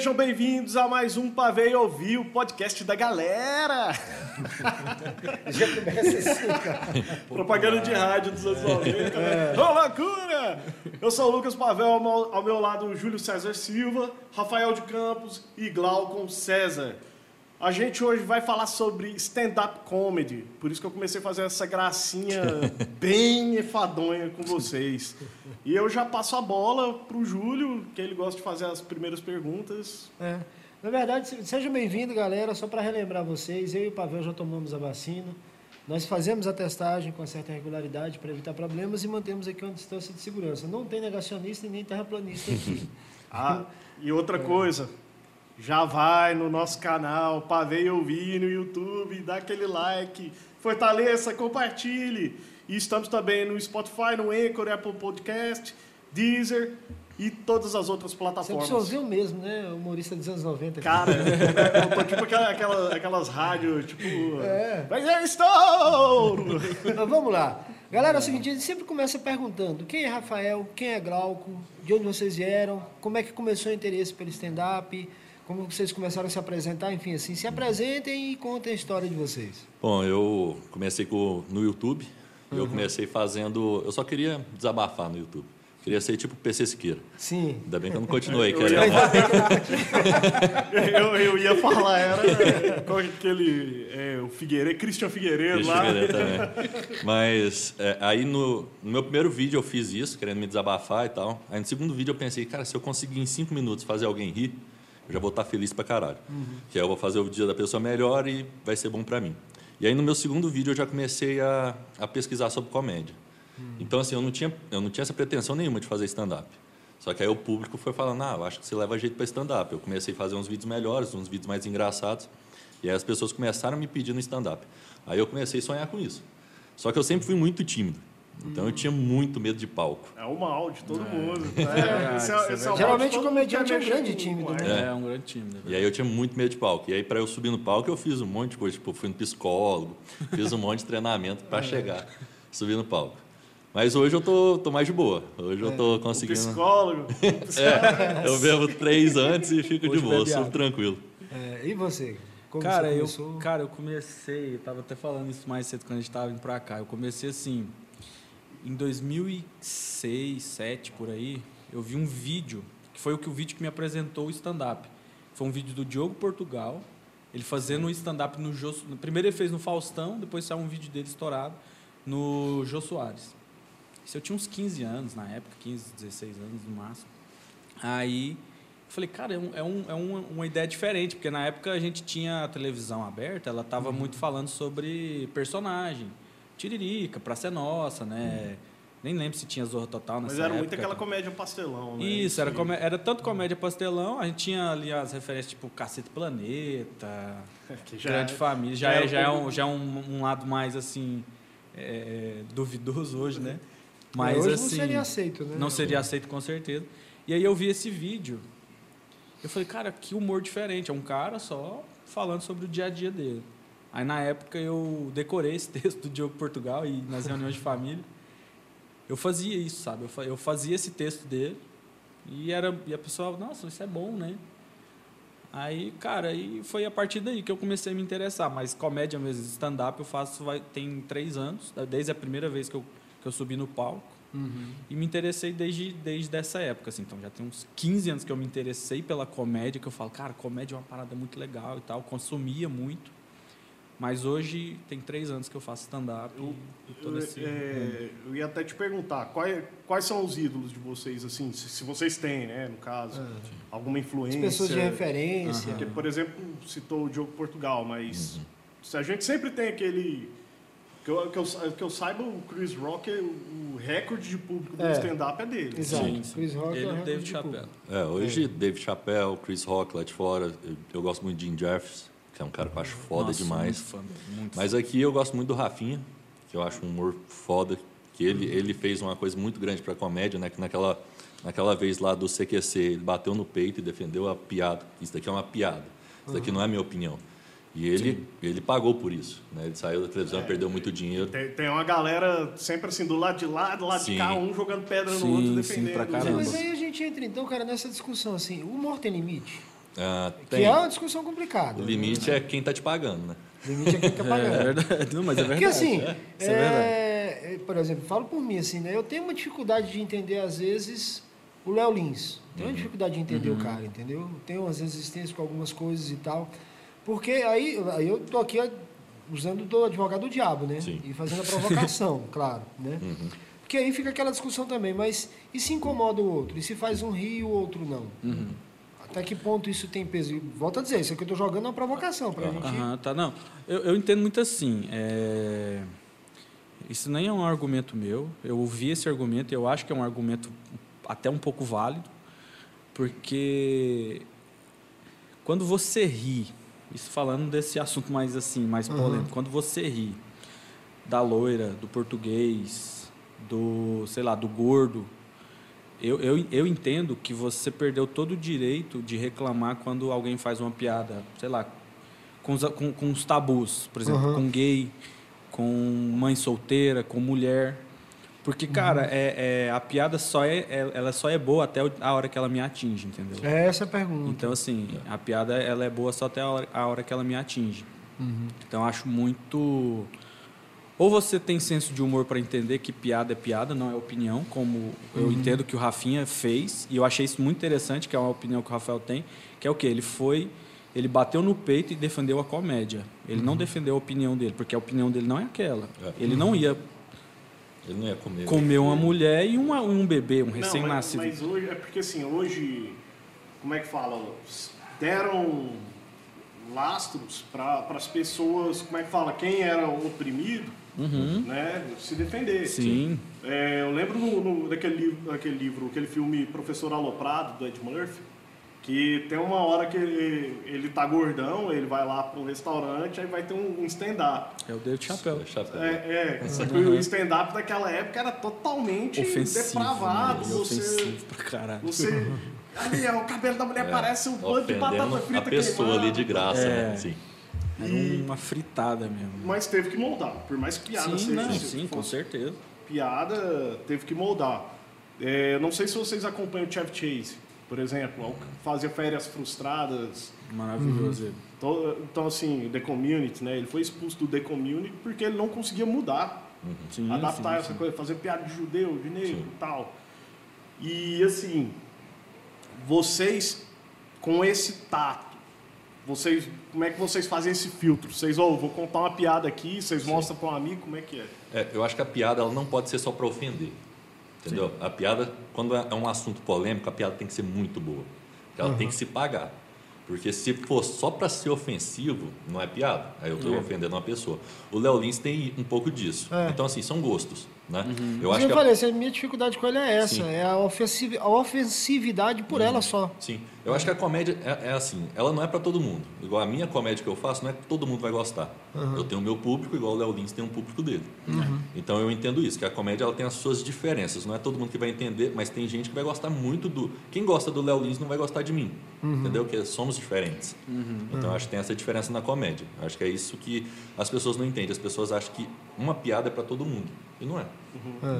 Sejam bem-vindos a mais um Pavei Ouvir, o podcast da galera. Já começa assim, cara. Propaganda de rádio dos anos 90. Né? Ô, loucura! Eu sou o Lucas Pavel, ao meu, lado Júlio César Silva, Rafael de Campos e Glaucon César. A gente hoje vai falar sobre stand-up comedy, por isso que eu comecei a fazer essa gracinha bem enfadonha com vocês. E eu já passo a bola pro Júlio, que ele gosta de fazer as primeiras perguntas. É. Na verdade, se- sejam bem-vindos, galera. Só para relembrar vocês, eu e o Pavel já tomamos a vacina. Nós fazemos a testagem com certa regularidade para evitar problemas e mantemos aqui uma distância de segurança. Não tem negacionista e nem terraplanista aqui. Ah, e outra coisa, já vai no nosso canal, Pavei Ouvir no YouTube, dá aquele like, fortaleça, compartilhe. E estamos também no Spotify, no Anchor, Apple Podcast, Deezer e todas as outras Você plataformas. absorveu mesmo, né? Humorista dos anos 90. Cara, eu tô tipo aquela, aquela- aquelas rádios, tipo. É. Mas eu estou! Mas vamos lá. Galera, é o seguinte, a gente sempre começa perguntando quem é Rafael, quem é Glauco, de onde vocês vieram, como é que começou o interesse pelo stand-up, como vocês começaram a se apresentar, enfim, assim, se apresentem e contem a história de vocês. Bom, eu comecei com, no YouTube. e Eu comecei fazendo. Eu só queria desabafar no YouTube. Queria ser tipo PC Siqueira. Sim. Ainda bem que eu não continuei, Eu ia eu, eu ia falar, era qual é aquele. É, o Figueiredo, Christian Figueiredo Deixa lá. ver também. Mas é, aí no, no meu primeiro vídeo eu fiz isso, querendo me desabafar e tal. Aí no segundo vídeo eu pensei, cara, se eu conseguir em cinco minutos fazer alguém rir, eu já vou estar feliz pra caralho. Que aí eu vou fazer o dia da pessoa melhor e vai ser bom pra mim. E aí no meu segundo vídeo eu já comecei a, a pesquisar sobre comédia. Então assim, eu não, tinha, eu não tinha essa pretensão nenhuma de fazer stand-up. Só que aí o público foi falando, ah, eu acho que você leva jeito para stand-up. Eu comecei a fazer uns vídeos melhores, uns vídeos mais engraçados. E aí as pessoas começaram a me pedir no stand-up. Aí eu comecei a sonhar com isso. Só que eu sempre fui muito tímido. Então eu tinha muito medo de palco. É o mal de todo mundo. É, esse é, é esse é o de Geralmente o mundo comediante que é um grande com né? É, um grande time. né? E aí eu tinha muito medo de palco. E aí para eu subir no palco eu fiz um monte de coisa, tipo, fui no psicólogo, fiz um monte de treinamento para chegar, subir no palco. Mas hoje eu tô, tô mais de boa. Hoje eu tô O conseguindo. psicólogo. É, eu bebo três antes e fico de Hoje boa, bebe super água. tranquilo. É, e você? Como Cara, você eu, cara, eu comecei, eu tava até falando isso mais cedo quando a gente tava indo pra cá. Eu comecei assim, em 2006, 2007, por aí, eu vi um vídeo, que foi o que o vídeo que me apresentou o stand-up. Foi um vídeo do Diogo Portugal, ele fazendo um stand-up no Jô... Primeiro ele fez no Faustão, depois saiu um vídeo dele estourado no Jô Soares. Isso eu tinha uns 15 anos na época, 15, 16 anos no máximo. Aí eu falei, cara, é, um, é, um, é uma, uma ideia diferente, porque na época a gente tinha a televisão aberta, ela estava muito falando sobre personagem. Tiririca, Praça é Nossa, né? Nem lembro se tinha Zorra Total nessa Mas era época. muito aquela comédia pastelão, né? Isso, era, era tanto comédia pastelão, a gente tinha ali as referências tipo Cacete Planeta, Que já Grande é- Família, já já, é é, já, é, um um, já é um, um lado mais assim, é, duvidoso hoje, né? Mas hoje assim. não seria aceito, né? Não seria aceito com certeza. E aí eu vi esse vídeo. Eu falei, cara, que humor diferente. É um cara só falando sobre o dia a dia dele. Aí na época eu decorei esse texto do Diogo Portugal e nas reuniões de família. Eu fazia isso, sabe? Eu fa- Eu fazia esse texto dele e, era, e a pessoa, nossa, isso é bom, né? Aí, cara, aí foi a partir daí que eu comecei a me interessar. Mas comédia mesmo, stand-up eu faço vai, tem três anos, desde a primeira vez que eu, que eu subi no palco. Uhum. E me interessei desde, desde essa época, assim. Então já tem uns 15 anos que eu me interessei pela comédia, que eu falo, cara, comédia é uma parada muito legal e tal. Consumia muito. Mas hoje tem três anos que eu faço stand-up e, e todo esse. É, eu ia até te perguntar, quais, quais são os ídolos de vocês, assim, se, se vocês têm, né, no caso, alguma As influência? pessoas de referência. Porque, por exemplo, citou o Diogo Portugal, mas se a gente sempre tem aquele... Que eu, que, eu, que eu saiba, o Chris Rock, o, o recorde de público do É. stand-up é dele. Exato. Sim, sim. Chris Rock é o Ele e o recorde David de Chappelle. público. É, hoje Dave Chappelle, Chris Rock lá de fora, eu, eu gosto muito de Jim Jeffers, que é um cara que eu acho foda Nossa, demais. Muito muito Mas aqui eu gosto muito do Rafinha, que eu acho um humor foda, que ele, ele fez uma coisa muito grande pra comédia, né? Que naquela, naquela vez lá do CQC, ele bateu no peito e defendeu a piada. Isso daqui é uma piada. Isso daqui não é minha opinião. E ele, ele pagou por isso. Né? Ele saiu da televisão, perdeu muito dinheiro. Tem, tem uma galera sempre assim, do lado de lá, do lado de Sim. cá, um jogando pedra no Sim, outro, sim, defendendo. pra Mas, caramba. mas aí a gente entra então, cara, nessa discussão assim, o humor tem limite? Ah, Que é uma discussão complicada. O limite é quem tá te pagando, né? O limite é quem tá É pagando. verdade. Não, mas é verdade. Porque assim, é verdade. é, é, por exemplo, falo por mim assim, né? Eu tenho uma dificuldade de entender às vezes o Léo Lins. Tenho uma dificuldade de entender o cara, entendeu? Tenho umas resistências com algumas coisas e tal. Porque aí, aí eu tô aqui usando do advogado do diabo, né? Sim. E fazendo a provocação, claro, né? Porque aí fica aquela discussão também, mas e se incomoda o outro? E se faz um rir e o outro não? Até que ponto isso tem peso? E volto a dizer, isso aqui eu estou jogando é uma provocação para a gente. Aham, tá, não. Eu, eu entendo muito assim. é, Isso nem é um argumento meu. Eu ouvi esse argumento e eu acho que é um argumento até um pouco válido, porque quando você ri, isso falando desse assunto mais assim, mais Uhum. polêmico, quando você ri da loira, do português, do, sei lá, do gordo, eu, eu, eu entendo que você perdeu todo o direito de reclamar quando alguém faz uma piada, sei lá, com os, com, com os tabus, por exemplo, Uhum. com gay, com mãe solteira, com mulher. Porque, cara, é, é- a piada só é, é- ela só é boa até a hora que ela me atinge, entendeu? É essa a pergunta. Então, assim, a piada ela é boa só até a hora, a hora que ela me atinge. Então, eu acho muito. Ou você tem senso de humor para entender que piada é piada, não é opinião, como eu entendo que o Rafinha fez, e eu achei isso muito interessante, que é uma opinião que o Rafael tem, que é o quê? Ele foi. Ele bateu no peito e defendeu a comédia. Ele não defendeu a opinião dele, porque a opinião dele não é aquela. É. Ele não ia Ele não ia comer. comer uma mulher e uma- um bebê, um Não, mas, recém-nascido. mas hoje, é porque assim, hoje, como é que fala? Deram lastros para as pessoas, como é que fala? Quem era oprimido, né? Se defender. Uhum. Sim. É, eu lembro no, no- daquele, livro, daquele livro, aquele filme Professor Aloprado, do Ed Murphy, que tem uma hora que ele, ele tá gordão, ele vai lá para um restaurante, aí vai ter um, um stand-up. É o David Chapéu. Chapéu. É, é, só que o stand-up daquela época era totalmente Ofensivo. depravado. né? Você, Ofensivo pra caralho. você. Ali, o cabelo da mulher parece um pano de batata frita a pessoa queimada. ali de graça, É. né? Sim. Era uma fritada mesmo. Mas teve que moldar, por mais que piada sim, seja. não, sim, com certeza. Piada, teve que moldar. É, não sei se vocês acompanham o Chevy Chase, por exemplo, fazia férias frustradas. Maravilhoso ele. Então, então, assim, The Community, né? Ele foi expulso do The Community porque ele não conseguia mudar. Sim, adaptar sim, essa sim. coisa, fazer piada de judeu, de negro e tal. E assim, vocês com esse tato, vocês, como é que vocês fazem esse filtro? Vocês, ó, vou contar uma piada aqui, vocês mostram para um amigo como é que é? É, eu acho que a piada ela não pode ser só para ofender. Entendeu? A piada, quando é um assunto polêmico, a piada tem que ser muito boa. Ela tem que se pagar. Porque se for só para ser ofensivo, não é piada. Aí eu estou ofendendo uma pessoa. O Léo Lins tem um pouco disso. É. Então, assim, são gostos. Né? Eu Mas acho eu que a- falei, assim, a minha dificuldade com ele é essa, Sim. é a, ofensivi- a ofensividade por ela só. Sim, eu acho que a comédia é, é assim, ela não é para todo mundo. Igual a minha comédia que eu faço, não é que todo mundo vai gostar. Eu tenho o meu público, igual o Léo Lins tem um público dele. Então eu entendo isso, que a comédia ela tem as suas diferenças. Não é todo mundo que vai entender, mas tem gente que vai gostar muito do. Quem gosta do Léo Lins não vai gostar de mim. Entendeu? Que somos diferentes. Então eu acho que tem essa diferença na comédia. Eu acho que é isso que as pessoas não entendem. As pessoas acham que uma piada é para todo mundo. E não é.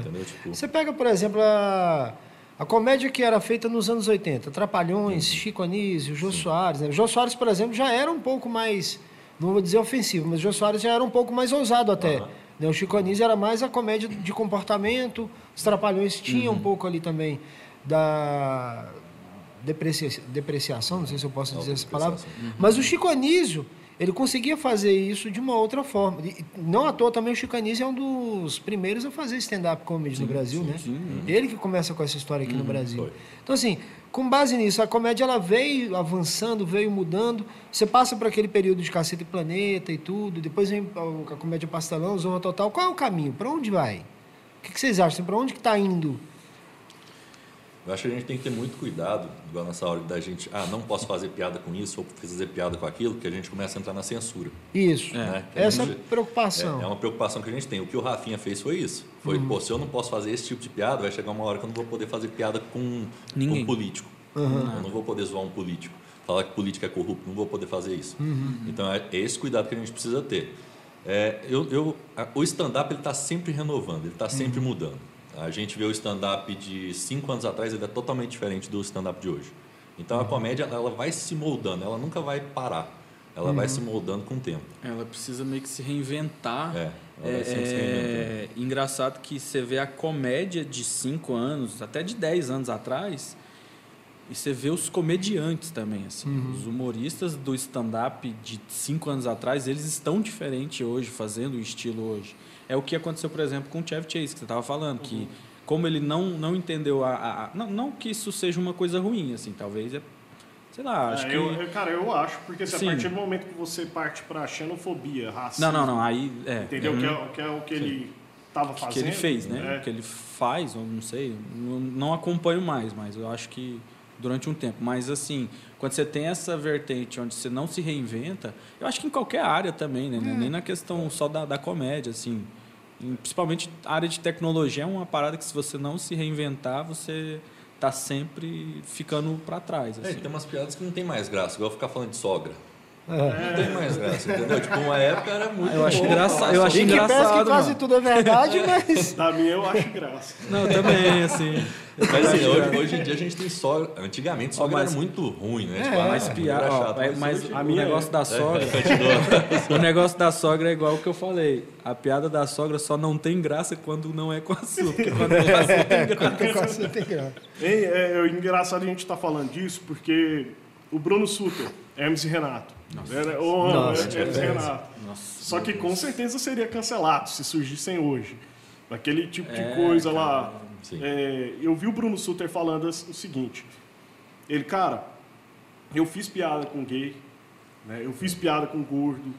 Entendeu? Tipo, Você pega, por exemplo, a, a comédia que era feita nos anos 80, Trapalhões, Chico Anísio, Jô Soares. Né? O Jô Soares, por exemplo, já era um pouco mais, não vou dizer ofensivo, mas o Jô Soares já era um pouco mais ousado até. Aham. né? O Chico Anísio era mais a comédia de comportamento, os Trapalhões tinham um pouco ali também da deprecia- depreciação, não sei se eu posso dizer essa palavra, Depreciação. mas o Chico Anísio, ele conseguia fazer isso de uma outra forma. E não à toa também o Chico Anísio é um dos primeiros a fazer stand-up comedy no Brasil, né? Ele que começa com essa história aqui no Brasil. foi. Então, assim, com base nisso, a comédia ela veio avançando, veio mudando. Você passa por aquele período de Caceta e Planeta e tudo, depois vem a comédia Pastelão, Zorra Total. Qual é o caminho? Para onde vai? O que que vocês acham? Para onde que está indo? Eu acho que a gente tem que ter muito cuidado, igual nessa hora da gente, ah, não posso fazer piada com isso ou fazer piada com aquilo, que a gente começa a entrar na censura. Isso. né? Essa é a gente- preocupação. É, é uma preocupação que a gente tem. O que o Rafinha fez foi isso. Foi, Uhum. pô, se eu não posso fazer esse tipo de piada, vai chegar uma hora que eu não vou poder fazer piada com Ninguém. um político. Uhum. Eu não vou poder zoar um político. Falar que político é corrupto, não vou poder fazer isso. Uhum. Então é esse cuidado que a gente precisa ter. É, eu, eu, a- o stand-up está sempre renovando, ele está sempre Uhum. mudando. A gente vê o stand-up de cinco anos atrás, ele é totalmente diferente do stand-up de hoje. Então a comédia ela vai se moldando, ela nunca vai parar. Ela vai se moldando com o tempo. Ela precisa meio que se reinventar. É, ela sempre se é, engraçado que você vê a comédia de 5 anos, até de 10 anos atrás, e você vê os comediantes também, assim. Os humoristas do stand-up de 5 anos atrás, eles estão diferentes hoje, fazendo o estilo hoje. É o que aconteceu, por exemplo, com o Chevy Chase, que você estava falando, que como ele não, não entendeu a... a- a- não, não que isso seja uma coisa ruim, assim, talvez é... Sei lá, acho É, que... eu, cara, eu acho, porque se a Sim. partir do momento que você parte pra xenofobia, racismo, Não, não, não, aí... É, entendeu? uhum. Que, é, que é o que ele tava fazendo. que ele fez, né? É. Que ele faz, eu não sei, não, não acompanho mais, mas eu acho que durante um tempo. Mas assim, quando você tem essa vertente onde você não se reinventa, eu acho que em qualquer área também, né? Nem na questão só da, da comédia, assim. Principalmente a área de tecnologia é uma parada que se você não se reinventar, você tá sempre ficando para trás. É, Assim. tem umas piadas que não tem mais graça, igual ficar falando de sogra. É. Não tem mais graça, entendeu? Tipo, uma época era muito Eu acho bom engraçado, eu acho Em que que engraçado, quase mano. tudo é verdade, mas. Da minha eu acho graça. Não, também, assim. Mas assim, hoje, hoje em dia a gente tem sogra. Antigamente sogra mas- era muito ruim, né? É, Tipo, ah, Mas, era piada, chato, é, mas hoje- o minha negócio é. da sogra. o negócio da sogra é igual o que eu falei. A piada da sogra só não tem graça quando não é com a. Porque quando é com a sua tem graça. Tem graça. Hein, é, é engraçado a gente estar falando disso, porque o Bruno Suter, Hermes e Renato. Era, ô, Nossa, Hermes e. Renato. Nossa, Só que com certeza seria cancelado se surgissem hoje. Aquele tipo de É, coisa cara, lá. É, eu vi o Bruno Suter falando o seguinte. Ele, cara, eu fiz piada com gay, né? eu fiz piada com gordo,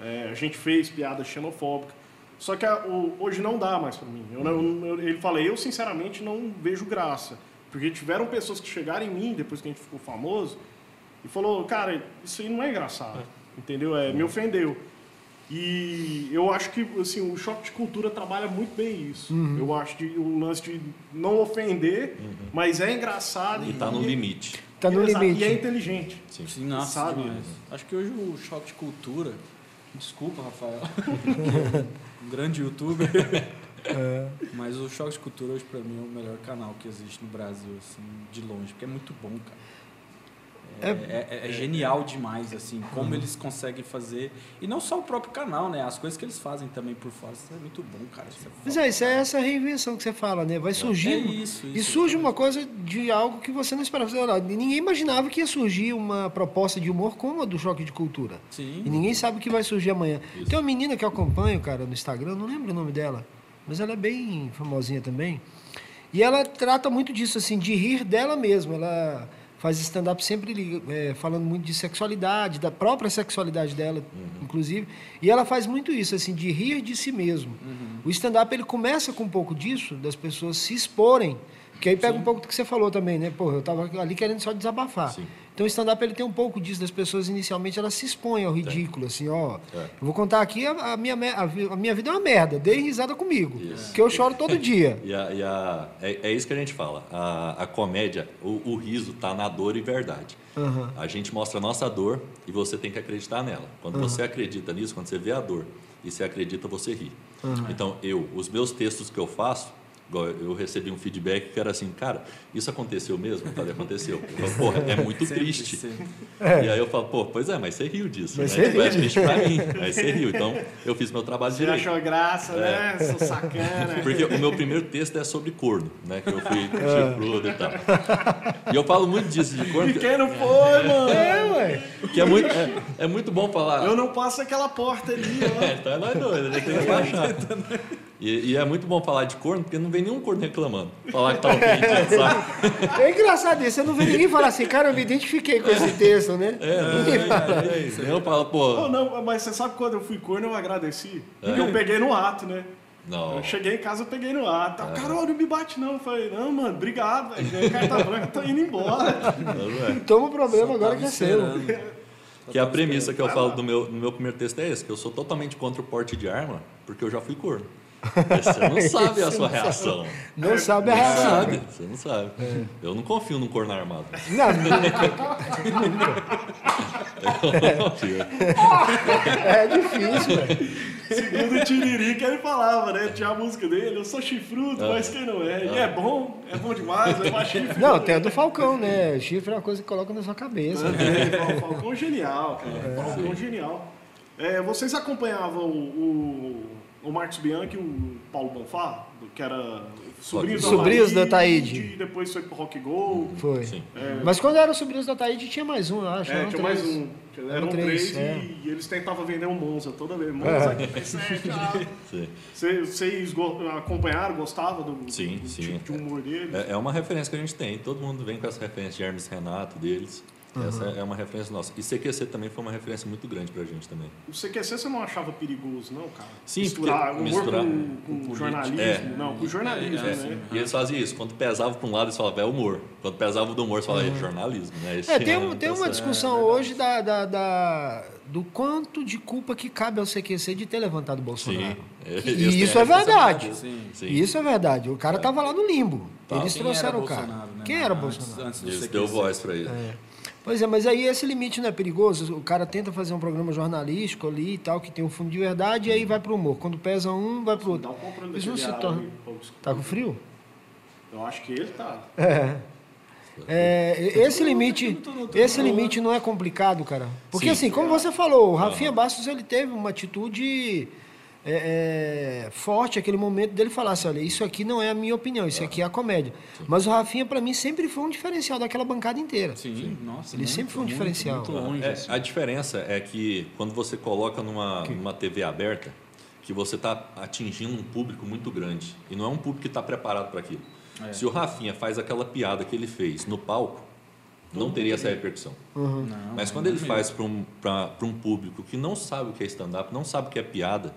é, a gente fez piada xenofóbica. Só que a- o- hoje não dá mais pra mim. Eu não- eu- ele fala, eu sinceramente não vejo graça. Porque tiveram pessoas que chegaram em mim depois que a gente ficou famoso e falou, cara, isso aí não é engraçado. Entendeu? É, me ofendeu. E eu acho que assim, o choque de cultura trabalha muito bem isso. Uhum. Eu acho que o lance de não ofender, mas é engraçado E tá no limite. Tá no Exato, limite. E é inteligente. Sim. Sim, nossa, Sabe? demais. Acho que hoje o choque de cultura. Desculpa, Rafael. um grande youtuber. Mas o choque de cultura hoje pra mim é o melhor canal que existe no Brasil, assim, de longe, porque é muito bom, cara. É, é- é- é genial demais, assim, como eles conseguem fazer. E não só o próprio canal, né? As coisas que eles fazem também por fora. Isso é muito bom, cara. Isso é Mas é, isso é essa reinvenção que você fala, né? Vai surgir. É isso, E isso, surge uma coisa de algo que você não esperava. Ninguém imaginava que ia surgir uma proposta de humor como a do choque de cultura. Sim. E ninguém sabe o que vai surgir amanhã. Isso. Tem uma menina que eu acompanho, cara, no Instagram, não lembro o nome dela, mas ela é bem famosinha também. E ela trata muito disso, assim, de rir dela mesma. Ela faz stand-up sempre é, falando muito de sexualidade, da própria sexualidade dela, inclusive. E ela faz muito isso, assim, de rir de si mesmo. O stand-up, ele começa com um pouco disso, das pessoas se exporem. Que aí pega um pouco do que você falou também, né? Pô, eu tava ali querendo só desabafar. Sim. Então o stand-up ele tem um pouco disso, das pessoas inicialmente elas se expõem ao ridículo, assim, ó. É. Eu vou contar aqui, a, a minha, a, a minha vida é uma merda, dei risada comigo. Isso. Que eu choro todo dia. E, a, e a- é, é isso que a gente fala. A, a comédia, o, o riso tá na dor e verdade. Aham. A gente mostra a nossa dor e você tem que acreditar nela. Quando você acredita nisso, quando você vê a dor e você acredita, você ri. Então, eu, os meus textos que eu faço, eu recebi um feedback que era assim, cara, isso aconteceu mesmo? Eu falei, aconteceu. Eu falo, porra, é muito Sempre, triste. sempre. E aí eu falo, pô, pois é, mas você riu disso. Mas né? você Tipo, é riu. triste pra mim, mas você riu. Então, eu fiz meu trabalho Você direito. achou graça, né? Sou sacana. É. Porque o meu primeiro texto é sobre corno, né? Que eu fui É. chifrudo e tal. E eu falo muito disso de corno, que, Pequeno foi, mano. É, ué. que é, muito, é, é muito bom falar. Eu não passo aquela porta ali, ó. É, então é nós dois, a gente tem que baixar. E, e é muito bom falar de corno, porque não vem nenhum corno reclamando. Falar que tá ofendido, sabe? É engraçado isso, você não vê ninguém falar assim, cara, eu me identifiquei com esse texto, né? ninguém fala. É isso. Eu falo, Não, pô. não, mas você sabe quando eu fui corno, eu agradeci. Porque eu peguei no ato, né? Não. Eu cheguei em casa, eu peguei no ato. Ah, Carol, não me bate não. Eu falei, não, mano, obrigado, velho. Carta branca, tô indo embora. não é. Toma o problema Só agora tava que é seu. esperando. Que a premissa que eu falo do meu, no meu primeiro texto é esse, que eu sou totalmente contra o porte de arma, porque eu já fui corno. Você não sabe a sua reação. Não sabe a reação. sabe, você não sabe. Eu não confio num corno armado. Não, nunca. Eu não confio. É difícil, velho. segundo o Tiririca, ele falava, né? Tinha a música dele, eu sou chifrudo, Ah. mas quem não é? E é bom, é bom demais, é mais chifre. Não, tem a do Falcão, né? Chifre é uma coisa que coloca na sua cabeça. É, Fal- Falcão genial, cara. Falcão genial. É, vocês acompanhavam o, o, o Marcos Bianchi, o Paulo Bonfá, que era sobrinho do Sobrinhos do Ataíde, Ataíde. e depois foi pro Rock Go. Foi. Sim. Mas quando eram sobrinhos da Taíde, tinha mais um, eu acho. É, tinha mais três. um. Eram Eram três, três, é. e, e eles tentavam vender um Monza toda vez. Monza, É. aqui, P7. Sim. Vocês acompanharam, gostavam do, Sim, do sim. tipo de humor deles? É, é uma referência que a gente tem. Todo mundo vem com essa referência de Hermes Renato deles. Essa é uma referência nossa. E CQC também foi uma referência muito grande pra gente também. O CQC você não achava perigoso, não, cara? Sim, misturar porque humor misturar com, com política. jornalismo. É. Não, com jornalismo, É, né? E eles faziam isso. Quando pesava pra um lado, eles falavam, é humor. Quando pesava do humor, eles falavam, é jornalismo. Né? Esse É, tem, é um- tem uma essa- discussão hoje da, da- da- do quanto de culpa que cabe ao CQC de ter levantado o Bolsonaro. Sim. E isso é a verdade. Sim. Sim. Isso é verdade. O cara tava lá no limbo. Tá. Eles Quem trouxeram era o cara. Né? Quem era Antes- Bolsonaro? Antes do Eles CQC. deu voz pra ele. Pois é, mas aí esse limite não é perigoso. O cara tenta fazer um programa jornalístico ali e tal, que tem um fundo de verdade, e aí vai pro humor. Quando pesa um, vai pro Dá outro. um Isso não se torna. Tá com frio? Eu acho que ele tá. É. É, esse limite, esse limite não é complicado, cara. Porque Sim. assim, como você falou, o Rafinha Bastos ele teve uma atitude é, é, forte aquele momento dele falar assim, olha, isso aqui não é a minha opinião, isso aqui é a comédia. Mas o Rafinha para mim sempre foi um diferencial daquela bancada inteira. Sim, nossa. Ele muito, sempre foi um muito, diferencial. Muito longe. É, assim. a diferença é que quando você coloca numa, numa TV aberta, que você está atingindo um público muito grande. E não é um público que está preparado para aquilo. É. Se o Rafinha faz aquela piada que ele fez no palco, não teria essa repercussão. Uhum. Não, Mas não quando ele faz para um, pra- pra um público que não sabe o que é stand-up, não sabe o que é piada,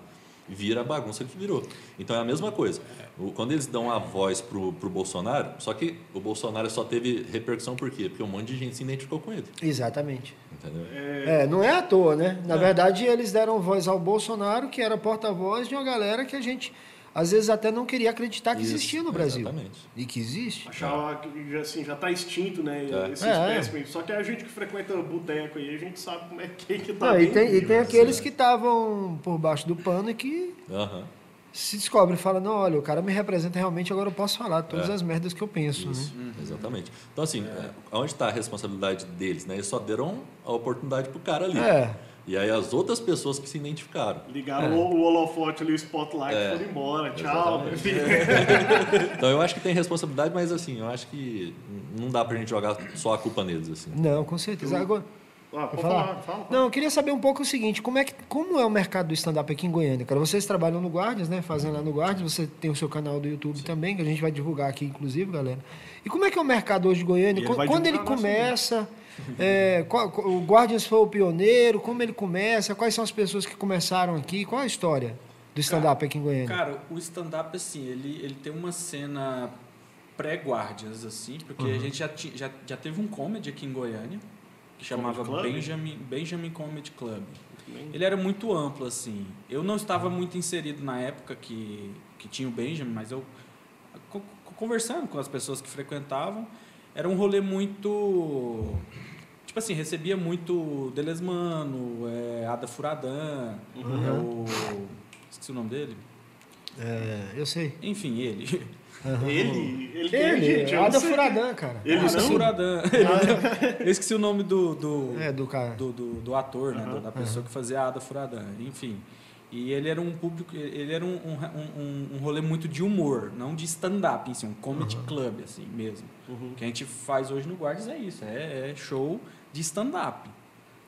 vira a bagunça que virou. Então é a mesma coisa. O- Quando eles dão a voz pro, pro Bolsonaro, só que o Bolsonaro só teve repercussão por quê? Porque um monte de gente se identificou com ele. Exatamente. Entendeu? É, não é à toa, né? Na verdade, eles deram voz ao Bolsonaro, que era porta-voz de uma galera que a gente, às vezes, até não queria acreditar que Isso, existia no Brasil. Exatamente. E que existe. Achava que já, assim, já tá extinto, né? É. Esse É. espécime. Só que a gente que frequenta boteco aí, a gente sabe como é que, que tá. Não, e tem, e vivo, tem né? aqueles que estavam por baixo do pano e que se descobre e fala, não, olha, o cara me representa realmente, agora eu posso falar todas É. as merdas que eu penso, Isso, né? exatamente. Então, assim, é, onde está a responsabilidade deles? Né? Eles só deram a oportunidade pro cara ali. É. E aí as outras pessoas que se identificaram. Ligaram o, o holofote ali, o spotlight, É. foram embora. Tchau. Então eu acho que tem responsabilidade, mas assim, eu acho que não dá pra gente jogar só a culpa neles, assim. Não, com certeza. Agora, Ah, falar, falar? fala. Não, eu queria saber um pouco o seguinte, como é, que, como é o mercado do stand-up aqui em Goiânia, cara? Vocês trabalham no Guardias, né? Fazem lá no Guardias, você tem o seu canal do YouTube também, que a gente vai divulgar aqui, inclusive, galera. E como é que é o mercado hoje de Goiânia? Ele Quando ele nosso começa, é, qual- o Guardians foi o pioneiro, como ele começa, quais são as pessoas que começaram aqui, qual a história do stand-up aqui em Goiânia? Cara, o stand-up, assim, ele, ele tem uma cena pré-guardias, assim, porque a gente já, ti- já, já teve um comedy aqui em Goiânia, que chamava Club? Benjamin, Benjamin Comedy Club. Ele era muito amplo, assim. Eu não estava muito inserido na época que, que tinha o Benjamin, mas eu, co- co- conversando com as pessoas que frequentavam, era um rolê muito... Tipo assim, recebia muito Delesmano, é, Ada Furadan, é o... Esqueci o nome dele. É, eu sei. Enfim, ele. Ele, ele, é, Ele, gente? Não Ada sei Furadan, cara. Ele Ah, não? Furadan. Eu esqueci o nome do, do, É, do cara. do, do, do ator, né? Aham. Da pessoa que fazia a Ada Furadan. Enfim. E ele era um público, ele era um, um, um, um rolê muito de humor, não de stand-up, assim, um comedy club, assim mesmo. Uhum. O que a gente faz hoje no Guardas é isso, é, é show de stand-up.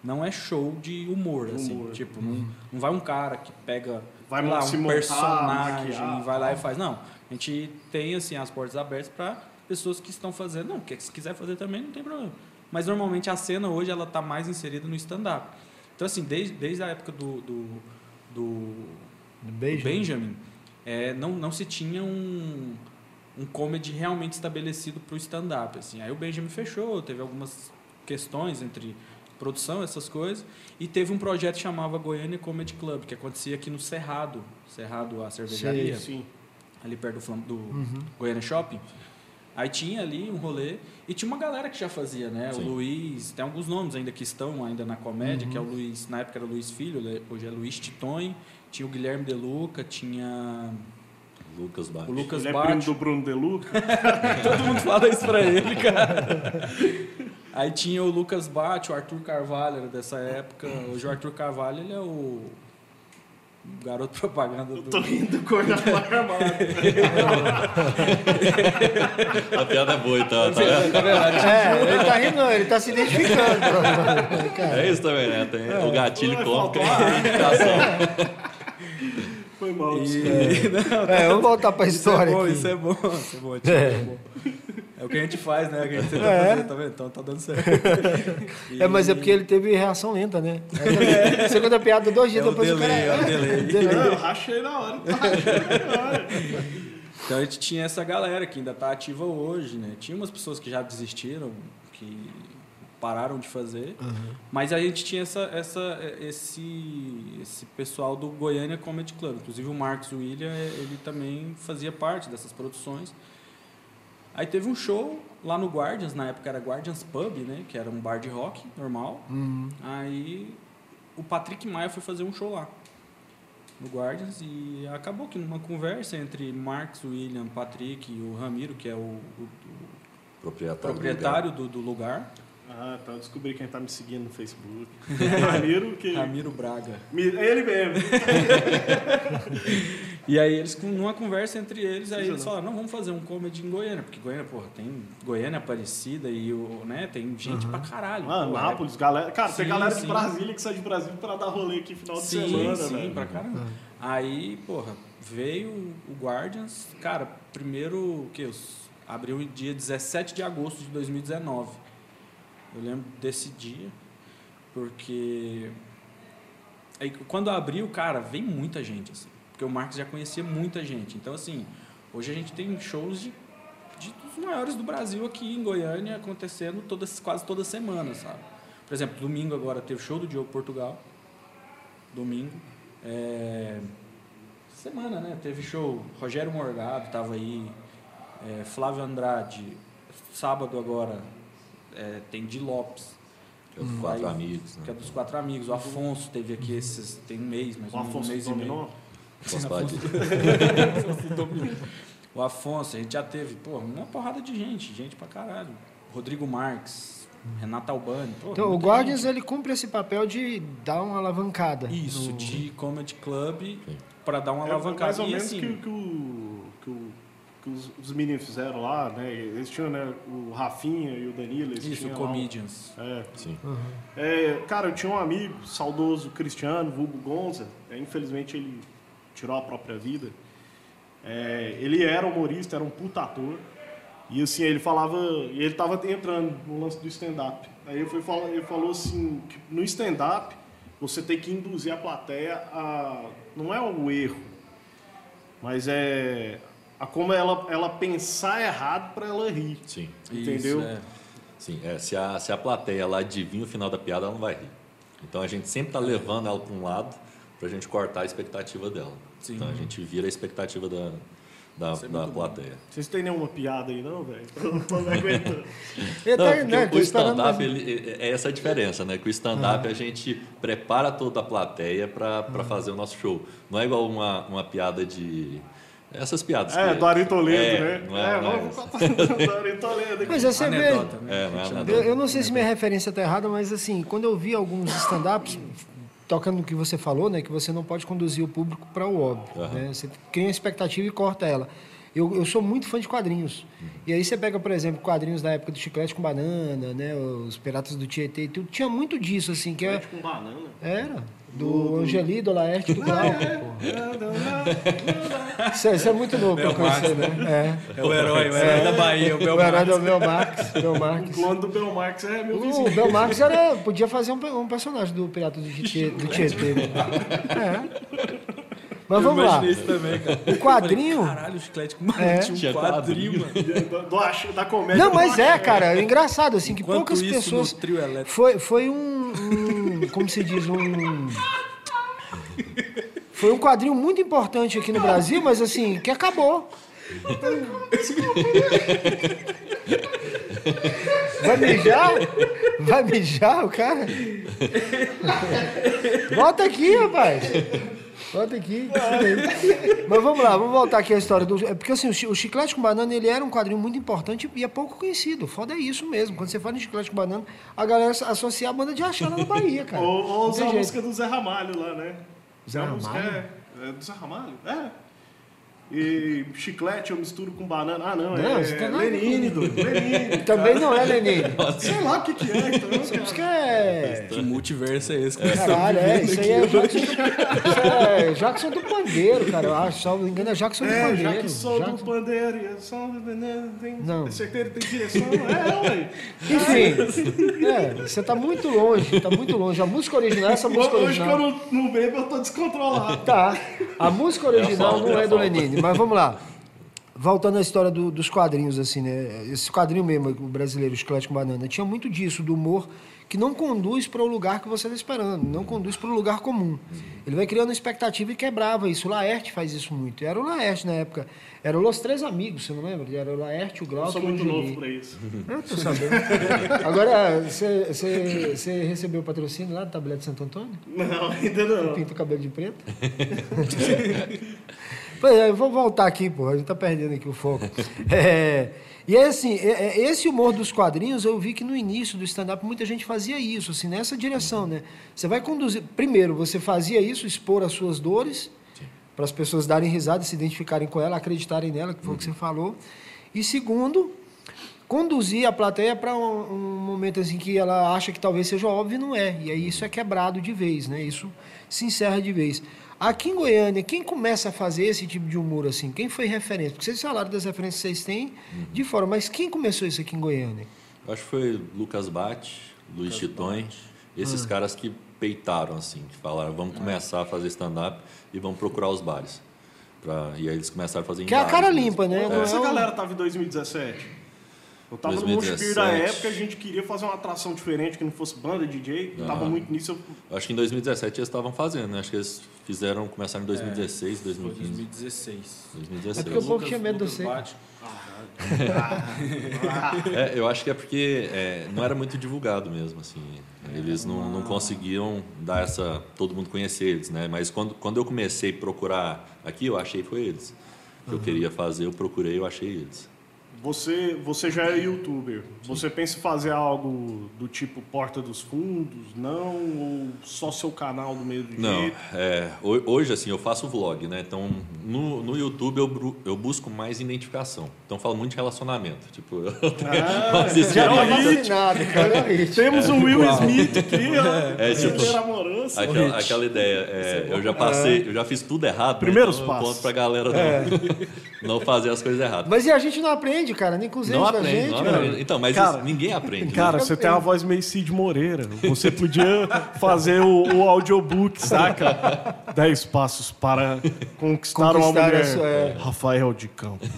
Não é show de humor, assim. Humor. Tipo, não, não vai um cara que pega Vai lá, se um montar, personagem maquiar, e vai lá e faz. Não, a gente tem assim as portas abertas para pessoas que estão fazendo. Não, que se quiser fazer também não tem problema. Mas normalmente a cena hoje ela tá mais inserida no stand-up. Então assim, desde, desde a época do, do, do, Do do Benjamin. Benjamin, é, não, não se tinha um, um comedy realmente estabelecido para o stand-up. Assim. Aí o Benjamin fechou, teve algumas questões entre produção, essas coisas, e teve um projeto que chamava Goiânia Comedy Club, que acontecia aqui no Cerrado, Cerrado, a cervejaria, Sim. ali perto do, do Uhum. Goiânia Shopping. Aí tinha ali um rolê e tinha uma galera que já fazia, né? Sim. O Luiz, tem alguns nomes ainda que estão ainda na comédia, que é o Luiz, na época era Luiz Filho, hoje é Luiz Titonho, tinha o Guilherme De Luca, tinha Lucas Bate. o Lucas Ele é primo Bate. do Bruno Deluca. Todo mundo fala isso pra ele, cara. Aí tinha o Lucas Bate, o Arthur Carvalho era dessa época. Hoje o Arthur Carvalho ele é o garoto propaganda do. Tô rindo do cor da. A piada é boa, então. Tá? É, ele tá rindo, não, ele tá se identificando. Cara, É isso também, né? Tem o gatilho cômico e a identificação. Foi mal. E... desculpa. é, vamos voltar pra Isso é história bom, aqui. isso é bom, isso é bom, tio, é. bom. É o que a gente faz, né? É o que a gente tenta É. fazer, tá vendo? Então tá dando certo. É, mas é porque ele teve reação lenta, né? É, segunda piada, dois dias É depois o cara... delay, é o delay. Não, eu rachei na hora. Rachei na hora. Então a gente tinha essa galera que ainda tá ativa hoje, né? Tinha umas pessoas que já desistiram, que pararam de fazer, mas a gente tinha essa, essa, esse, esse pessoal do Goiânia Comedy Club. Inclusive o Marcos William, ele também fazia parte dessas produções. Aí teve um show lá no Guardians, na época era Guardians Pub, né? Que era um bar de rock normal. Uhum. Aí o Patrick Maia foi fazer um show lá no Guardians e acabou que numa conversa entre Marcos, William, Patrick e o Ramiro, que é o, o- o Proprietário. do proprietário do, do lugar, Ah, tá. Eu descobri quem tá me seguindo no Facebook. Ramiro, que. Ramiro Braga. Ele mesmo. E aí eles, com- numa conversa entre eles, aí eles falaram, não, vamos fazer um comedy em Goiânia, porque Goiânia, porra, tem Goiânia Aparecida e o, né, tem gente pra caralho. Ah, Pô, é- Nápoles, galera. Cara, tem Sim, galera de sim. Brasília que sai de Brasília pra dar rolê aqui final de Sim, semana, sim, velho. pra caramba. Aí, porra, veio o Guardians, cara, primeiro, o que? Os- Abriu dia 17 de agosto de 2019. Eu lembro desse dia, porque aí, quando abriu, cara, vem muita gente, assim, porque o Marcos já conhecia muita gente. Então, assim, hoje a gente tem shows de, de dos maiores do Brasil aqui em Goiânia acontecendo todas, quase toda semana, sabe? Por exemplo, domingo agora teve show do Diogo Portugal. Domingo. É, Semana, né? Teve show. Rogério Morgado tava aí. é, Flávio Andrade. Sábado agora é, tem Di Lopes, Que é dos quatro Aí, amigos. que é Né? dos quatro amigos. O Afonso teve aqui esses. Tem um mês, menos, um Afonso mês e meio. Falar de- O Afonso, a gente já teve, pô, uma porrada de gente, gente pra caralho. Rodrigo Marques, Renata Albani. pô, Então, o Guardians, gente. ele cumpre esse papel de dar uma alavancada. Isso, no- de comedy club pra dar uma É alavancada. mais ou E menos assim, que, que, o, que, o, que os, os meninos fizeram lá, né? Eles tinham né, o Rafinha e o Danilo. Eles Isso, tinham comedians. Um- é. Sim. É, cara, eu tinha um amigo, saudoso Cristiano, vulgo Gonza. É, infelizmente ele tirou a própria vida. É, ele era humorista, era um puta ator. E assim, ele falava. Ele tava entrando no lance do stand-up. Aí eu fui falar, ele falou assim: que no stand-up você tem que induzir a plateia a. Não é o erro, mas é. A como ela, ela pensar errado para ela rir. Sim. Entendeu? Isso, é. Sim, é, se, a, se a plateia lá adivinha o final da piada, ela não vai rir. Então a gente sempre está levando ela para um lado para a gente cortar a expectativa dela. Sim. Então a gente vira a expectativa da, da, é da muito bom. plateia. Vocês têm nenhuma piada aí, não, velho? Eu não tô aguentando. Não, tá, porque né, o esperando stand-up, ele- é essa a diferença, né? Que o stand-up a gente prepara toda a plateia para fazer o nosso show. Não é igual uma, uma piada de. Essas piadas. É, que- do Ari Toledo, é, né? Não é, não é vamos contar do Ari Toledo aqui. Mas você vê... É, é. Eu, eu não sei se minha referência está errada, mas assim, quando eu vi alguns stand-ups, tocando no que você falou, né, que você não pode conduzir o público para o óbvio. Aham. Né? Você cria uma expectativa e corta ela. Eu, eu sou muito fã de quadrinhos. E aí você pega, por exemplo, quadrinhos da época do Chiclete com Banana, né, os Piratas do Tietê e tudo. Tinha muito disso, assim, que é, Com banana. era. Do Angeli, do Laerte, do Glauco. porra. Isso, é- isso é muito novo para conhecer, né? É o herói, o herói da Bahia, o É. Bel O herói do Bel Marques. Bel O clone do Belmarx é meu O vizinho. Bel Marques era, podia fazer um, um personagem do Pirata do Tietê. Do Tietê né? É. Mas Eu vamos lá. isso também, cara. O quadrinho. Falei, Caralho, o chiclete com É. tinha um quadrinho, mano. Do, do ach- da comédia. Não, mas é, axé. cara, é engraçado, assim, que Enquanto poucas isso, pessoas. no trio elétrico. Foi, foi um, um- Como se diz? Um. Foi um quadrinho muito importante aqui no Brasil, mas assim, que acabou. Vai mijar? Vai mijar o cara? Volta aqui, rapaz. Volta aqui. Mas vamos lá, vamos voltar aqui à história do. É porque assim, o Chi- o Chiclete com Banana ele era um quadrinho muito importante e é pouco conhecido. Foda é isso mesmo. Quando você fala em Chiclete com Banana, a galera associa a banda de Rachada na Bahia, cara. Ou, ou usar a música do Zé Ramalho lá, né? Zé Ramalho? É, é do Zé Ramalho? É. E chiclete eu misturo com banana. Ah, não, Não, é tá nada Lenine, doido. Lenine. Também não é, Lenine. Sei lá o que, que é, então, Isso cara. que é. Que multiverso é esse? que nós Caralho, é, isso aí é? Jackson, isso é Jackson do Pandeiro, cara, eu acho. Se não me engano, é Jackson do É, Pandeiro. já que sou Jackson- do pandeiro e sou do pandeiro, tem Não. certeza tem direção. É, ué. Enfim, é, você tá muito longe, tá muito longe. A música original, essa música Hoje que eu original. não, não bebo, eu tô descontrolado. Tá. A música original falta, não é é a do. Lenine, mas vamos lá. Voltando à história do- dos quadrinhos, assim, né? Esse quadrinho mesmo, o brasileiro, o Chiclete com Banana, tinha muito disso, do humor que não conduz para o lugar que você está esperando, não conduz para o lugar comum. Ele vai criando expectativa e quebrava isso. O Laerte faz isso muito. Era o Laerte na época. Era Los Três Amigos, você não lembra? Era o Laerte, o Eu Glauco sou e o muito novo pra isso. Eu tô sabendo. Agora, você- recebeu o patrocínio lá do Tabelete Santo Antônio? Não, ainda não. Pinta o cabelo de preto? Pois é, vou voltar aqui, pô. A gente tá perdendo aqui o foco. É, e é assim, é- é, esse humor dos quadrinhos, eu vi que no início do stand-up muita gente fazia isso, assim, nessa direção, né? Você vai conduzir. Primeiro, você fazia isso, expor as suas dores, para as pessoas darem risada, se identificarem com ela, acreditarem nela, que foi o que você falou. E segundo, conduzir a plateia para um, um momento assim que ela acha que talvez seja óbvio e não é. E aí isso é quebrado de vez, né? Isso se encerra de vez. Aqui em Goiânia, quem começa a fazer esse tipo de humor assim? Quem foi referência? Porque vocês falaram das referências que vocês têm de fora, mas quem começou isso aqui em Goiânia? Eu Acho que foi Lucas Bate, Luiz Chitões, esses caras que peitaram, assim, que falaram, vamos começar a fazer stand-up e vamos procurar os bares. Pra... E aí eles começaram a fazer Que é a cara mesmo. limpa, né? Como Não essa é galera tava em 2017? Eu tava no 2017. Monspir da época, a gente queria fazer uma atração diferente, que não fosse banda, DJ. Ah. Tava muito nisso. Eu Acho que em 2017 eles estavam fazendo, né? Acho que eles fizeram, começaram em 2016, Foi 2015. 2016. 2016. É porque o povo tinha medo Lucas você. Bate. É, eu acho que é porque é, não era muito divulgado mesmo, assim. Eles não, não conseguiam dar essa... Todo mundo conhecer eles, né? Mas quando, quando eu comecei a procurar aqui, eu achei foi eles. O que eu queria fazer, eu procurei, eu achei eles. Você, você já é youtuber. Você pensa em fazer algo do tipo Porta dos Fundos? Não? Ou só seu canal do meio do Não, jeito? é, ho- hoje assim eu faço vlog, né? Então no, no YouTube eu, eu busco mais identificação. Então eu falo muito de relacionamento. Tipo, eu tenho mais Já tá experiência. vacinado, cara. é. Temos um Will Smith aqui, ó. É, tipo, Solteiro Aquela, aquela ideia, é, eu já passei, eu já fiz tudo errado. né? Primeiros então eu passos. conto pra galera não, não fazer as coisas erradas. Mas e a gente não aprende, cara, nem com os não erros da aprende, gente. não aprende. Então, mas Cara, isso ninguém aprende. né? Cara, você tem uma voz meio Cid Moreira. Você podia fazer o, o audiobook, saca? 10 passos para conquistar, uma Conquistar mulher. a sua- é. Rafael de Campos.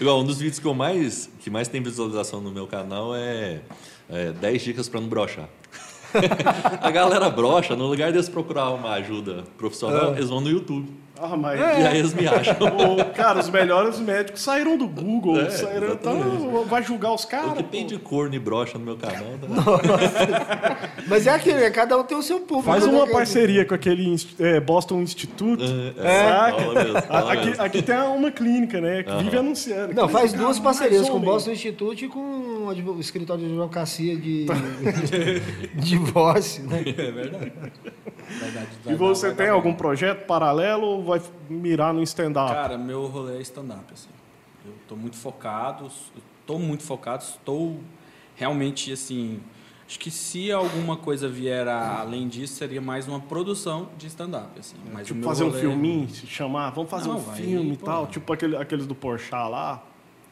Igual, um dos vídeos que eu mais que mais tem visualização no meu canal é, é 10 dicas pra não brochar. a galera brocha, no lugar deles procurar uma ajuda profissional, eles vão no YouTube. Ah, mas. E aí eles me acham. Ô, cara, os melhores médicos saíram do Google. É, saíram, então, vai julgar os O caras. que tem de corno e brocha no meu canal, tá? Mas é aquilo, né? cada um tem o seu público. Faz né, uma parceria com aquele é, Boston Institute. É, saca? mesmo, fala Aqui, mesmo. aqui tem uma clínica, né? Que vive anunciando. Não, faz duas parcerias com o. Boston Institute e com o o escritório de advocacia de divórcio, né? É verdade. verdade E você tem algum projeto paralelo ou vai mirar no stand-up? Cara, meu rolê é stand-up, assim. Eu tô muito focado, estou muito focado, estou realmente, assim... Acho que se alguma coisa vier a- além disso, seria mais uma produção de stand-up, assim. Mas o tipo, fazer um rolê- filminho, se chamar, vamos fazer Não, um vai, filme e tal. Tipo aquele, aqueles do Porchat lá.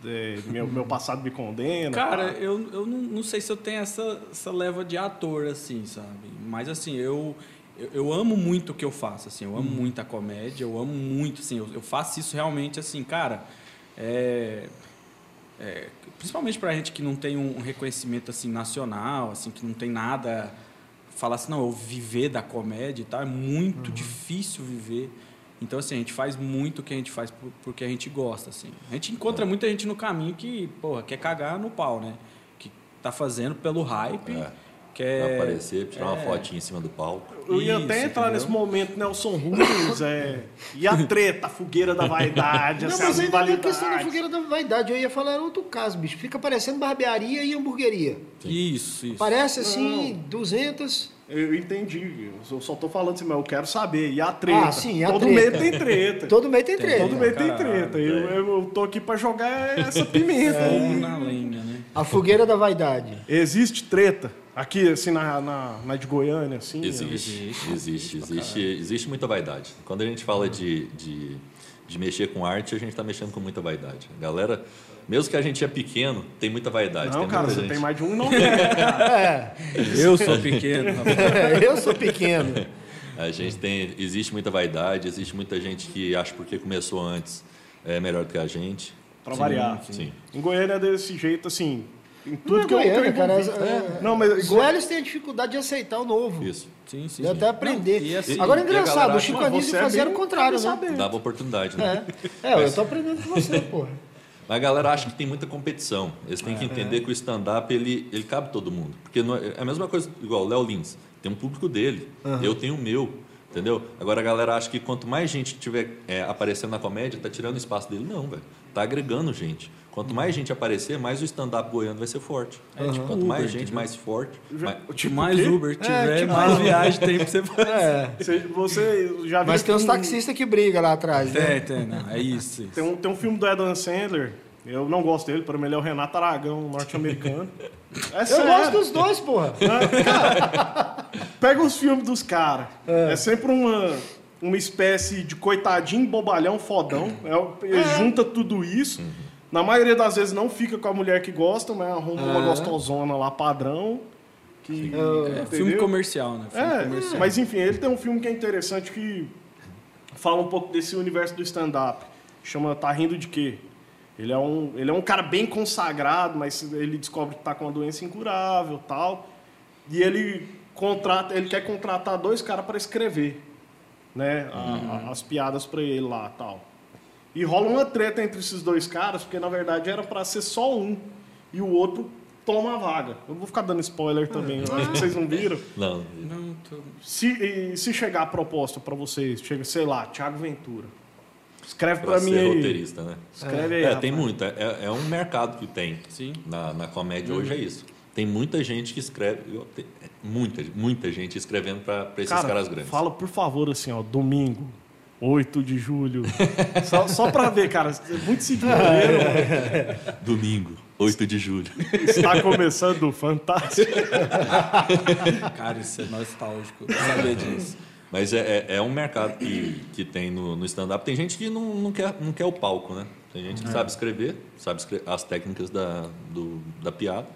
é, meu, meu passado me condena. Cara, pá. eu, eu não, não sei se eu tenho essa, essa leva de ator, assim, sabe? Mas, assim, eu, eu, eu amo muito o que eu faço, assim. Eu amo muito a comédia, eu amo muito, assim. Eu, eu faço isso realmente, assim, cara... É, é, principalmente pra gente que não tem um reconhecimento, assim, nacional, assim, que não tem nada... Falar assim, não, eu viver da comédia e tal, é muito difícil viver. Então, assim, a gente faz muito o que a gente faz por- porque a gente gosta, assim. A gente encontra muita gente no caminho que, porra, quer cagar no pau, né? Que tá fazendo pelo hype, É. quer... Aparecer, tirar uma é. fotinha em cima do palco. Eu ia Isso, até entrar entendeu? nesse momento, Nelson Rubens, é, e a treta, a fogueira da vaidade, Não, mas as ainda não é questão da rivalidades. fogueira da vaidade. Eu ia falar era outro caso, bicho. Fica parecendo barbearia e hamburgueria. Isso, isso. Parece assim, 200. Eu entendi, eu só tô falando assim, mas eu quero saber. E a treta? Ah, sim, a Todo treta. meio tem treta. Todo meio tem treta. Todo meio tem treta. Eu, eu, tô aqui pra jogar essa pimenta. Fogo na lenha, né? A fogueira da vaidade. Existe treta? Aqui, assim, na, na, na de Goiânia, assim? Existe, Existe, existe, existe, existe muita vaidade. Quando a gente fala de, de, de mexer com arte, a gente está mexendo com muita vaidade. Galera, mesmo que a gente é pequeno, tem muita vaidade. Não, tem cara, você gente. tem mais de um não. É, Eu sou pequeno, rapaz. eu sou pequeno. A gente tem, existe muita vaidade, existe muita gente que acha porque começou antes é melhor do que a gente. pra variar. Sim. Em Goiânia é desse jeito, assim, em Não tudo é que eu, que eu Goiânia, cara. envolvi. é- Não, mas Os igual- velhos têm a dificuldade de aceitar o novo. Isso. Sim, sim. De até aprender. Não, e assim, Agora é e engraçado, galera o Chico "Mas Anísio é fazia o contrário, né? Dava oportunidade, né? É, é, eu tô aprendendo com você, porra. Mas a galera acha que tem muita competição. Eles têm que entender que o stand-up ele, ele cabe todo mundo. Porque não é, é a mesma coisa, igual o Léo Lins. Tem um público dele, eu tenho o meu. Entendeu? Agora a galera acha que quanto mais gente tiver é, aparecendo na comédia, tá tirando espaço dele. Não, velho. Tá agregando gente. Quanto mais gente aparecer, mais o stand-up goiano vai ser forte. tipo Quanto mais Uber, gente, entendeu? mais forte. mais- Tipo, mais o quê? Uber tiver, tipo- mais viagem tem pra você fazer. É. Você, você já viu Mas tem uns um- taxistas que brigam lá atrás, né? Tem, tem, não. É isso. isso. Tem um, tem um filme do Adam Sandler, eu não gosto dele, para mim ele é o Renato Aragão, norte-americano. É Eu sério. gosto dos dois, porra. Pega os filmes dos caras. É. sempre uma, uma espécie de coitadinho, bobalhão, fodão. É, ele junta tudo isso. Na maioria das vezes não fica com a mulher que gosta, mas arruma uma É. gostosona lá, padrão. Que, É, filme entendeu? comercial, né? Filme É, comercial. mas enfim, ele tem um filme que é interessante que fala um pouco desse universo do stand-up. Chama Tá Rindo de Quê? Ele é, um, ele é um cara bem consagrado, mas ele descobre que tá com uma doença incurável tal. E ele contrata, ele quer contratar dois caras para escrever né, a- a- as piadas para ele lá tal. E rola uma treta entre esses dois caras, porque na verdade era para ser só um e o outro toma a vaga. Eu vou ficar dando spoiler também, eu acho que vocês não viram. Não, Não, tô... Se, e se chegar a proposta pra vocês, chega, sei lá, Thiago Ventura. Escreve pra, pra mim ser aí. roteirista, né? Escreve aí. É, tem muito. É, é um mercado que tem Sim. na, na comédia hoje, é isso. Tem muita gente que escreve. tem- muita, muita gente escrevendo para esses Cara, caras grandes. Fala, por favor, assim, ó, domingo, 8 de julho. só, só pra ver, cara. É muito seguidor. Domingo, 8 de julho. Está começando o Fantástico. Cara, isso é nostálgico. Sabia disso. Mas é, é, é um mercado que, que tem no, no stand-up. Tem gente que não, não, quer, não quer o palco, né? Tem gente que sabe escrever, sabe escre- as técnicas da, do, da piada,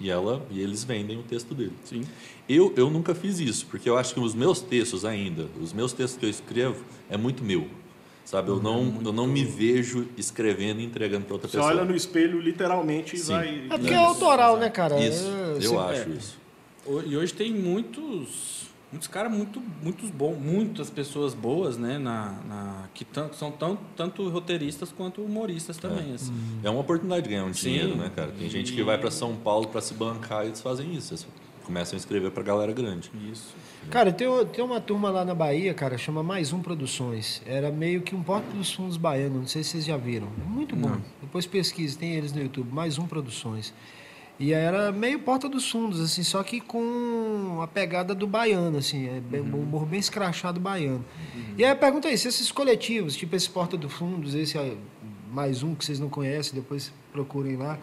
e, ela, e eles vendem o texto dele. Sim. Eu, eu nunca fiz isso, porque eu acho que os meus textos ainda, os meus textos que eu escrevo, é muito meu. Sabe, eu não, eu não me vejo escrevendo e entregando para outra Você pessoa. olha no espelho literalmente e Sim. vai. É porque é autoral, né, cara? Isso, É, eu você- acho é. isso. E hoje tem muitos, muitos caras muito, muitos bons, muitas pessoas boas, né, na, na que tan- são tão, tanto roteiristas quanto humoristas também, assim. É uma oportunidade de ganhar um Sim. dinheiro, né, cara? Tem gente que vai para São Paulo para se bancar e eles fazem isso. Eles começam a escrever para galera grande. Isso. Cara, tem, tem uma turma lá na Bahia, cara, chama Mais Um Produções. Era meio que um porta dos fundos baiano, não sei se vocês já viram. Muito bom. Depois pesquise, tem eles no YouTube, Mais Um Produções. E era meio porta dos fundos, assim, só que com a pegada do baiano, assim, é bem, um humor bem escrachado baiano. E aí a pergunta é isso, esses coletivos, tipo esse Porta dos Fundos, esse é mais um que vocês não conhecem, depois procurem lá.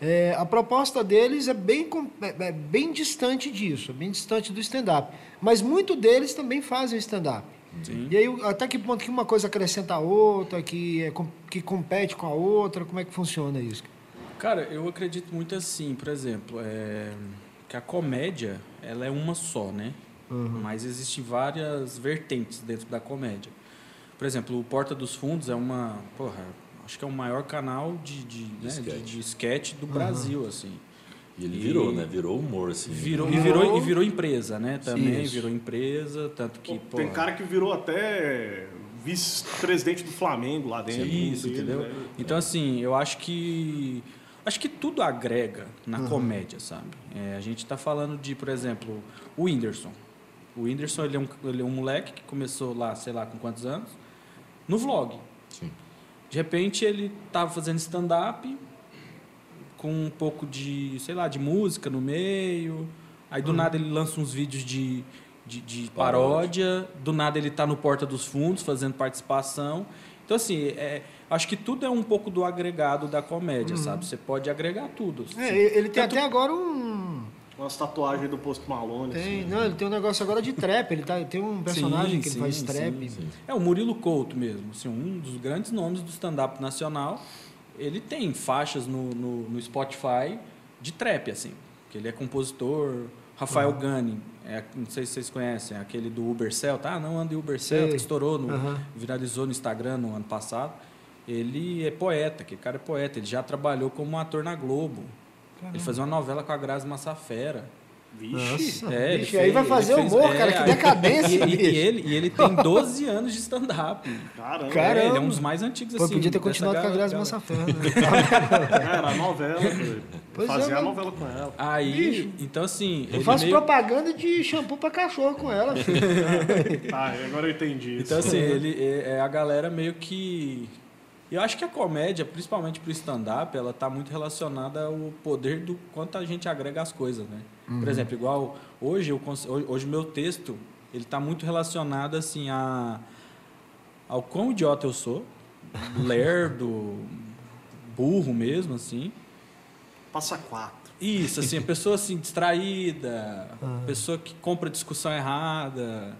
É, a proposta deles é bem, é- é bem distante disso, bem distante do stand-up. Mas muito deles também fazem stand-up. Sim. E aí, até que ponto que uma coisa acrescenta a outra, que, é, que compete com a outra, como é que funciona isso? Cara, eu acredito muito assim, por exemplo, é, que a comédia, ela é uma só, né? Mas existem várias vertentes dentro da comédia. Por exemplo, o Porta dos Fundos é uma, porra, acho que é o maior canal de, de, né, de, sketch. de sketch do Brasil, assim. E ele E- virou, né? Virou humor, assim. Virou, e, Virou- e virou empresa, né? Também Isso. virou empresa, tanto que, Tem pô, cara que virou até vice-presidente do Flamengo lá dentro. Isso, dele, entendeu? né? Então, assim, eu acho que. Acho que tudo agrega na Uhum. comédia, sabe? É, a gente tá falando de, por exemplo, o Whindersson. O Whindersson, ele é, um, ele é um moleque que começou lá, sei lá, com quantos anos? No vlog. Sim. De repente, ele tava fazendo stand-up com um pouco de, sei lá, de música no meio. Aí, do nada, ele lança uns vídeos de, de, de paródia. Do nada, ele tá no Porta dos Fundos fazendo participação. Então, assim, é, acho que tudo é um pouco do agregado da comédia, sabe? Você pode agregar tudo. É, ele tem Tanto- até agora um. Umas tatuagens do Post Malone. Tem, assim. não, ele tem um negócio agora de trap. Ele tá, tem um personagem Sim, que ele sim, faz sim, trap. sim. É o Murilo Couto mesmo, assim, um dos grandes nomes do stand-up nacional. Ele tem faixas no, no, no Spotify de trap, assim, que ele é compositor. Rafael Gani, é, não sei se vocês conhecem, é aquele do Uber Celta. Ah, não, anda em Uber Celta, que estourou, no, Aham. viralizou no Instagram no ano passado. Ele é poeta, aquele cara é poeta. Ele já trabalhou como ator na Globo. Ele fazia uma novela com a Grazi Massafera. Vixe. Nossa, É, bicho, aí vai fazer fez- humor, é, cara, que decadência, E, e- e ele, e ele tem 12 anos de stand-up. Caramba. Caramba. É, ele é um dos mais antigos, Pô, assim. podia ter continuado com a Grazi. Massafera, né? É, Era a novela. velho. Pois é, Fazia a mano. novela com ela. Aí, então assim... Eu ele faço meio- propaganda de shampoo pra cachorro com ela, filho. Tá, agora eu entendi. Então isso. assim, ele é é a galera meio que... Eu acho que a comédia, principalmente pro stand-up, ela tá muito relacionada ao poder do quanto a gente agrega as coisas, né? Por exemplo, igual hoje eu hoje meu texto, ele tá muito relacionado assim a ao quão idiota eu sou, lerdo, burro mesmo assim. Passa quatro. Isso, assim, a pessoa assim, distraída, pessoa que compra discussão errada,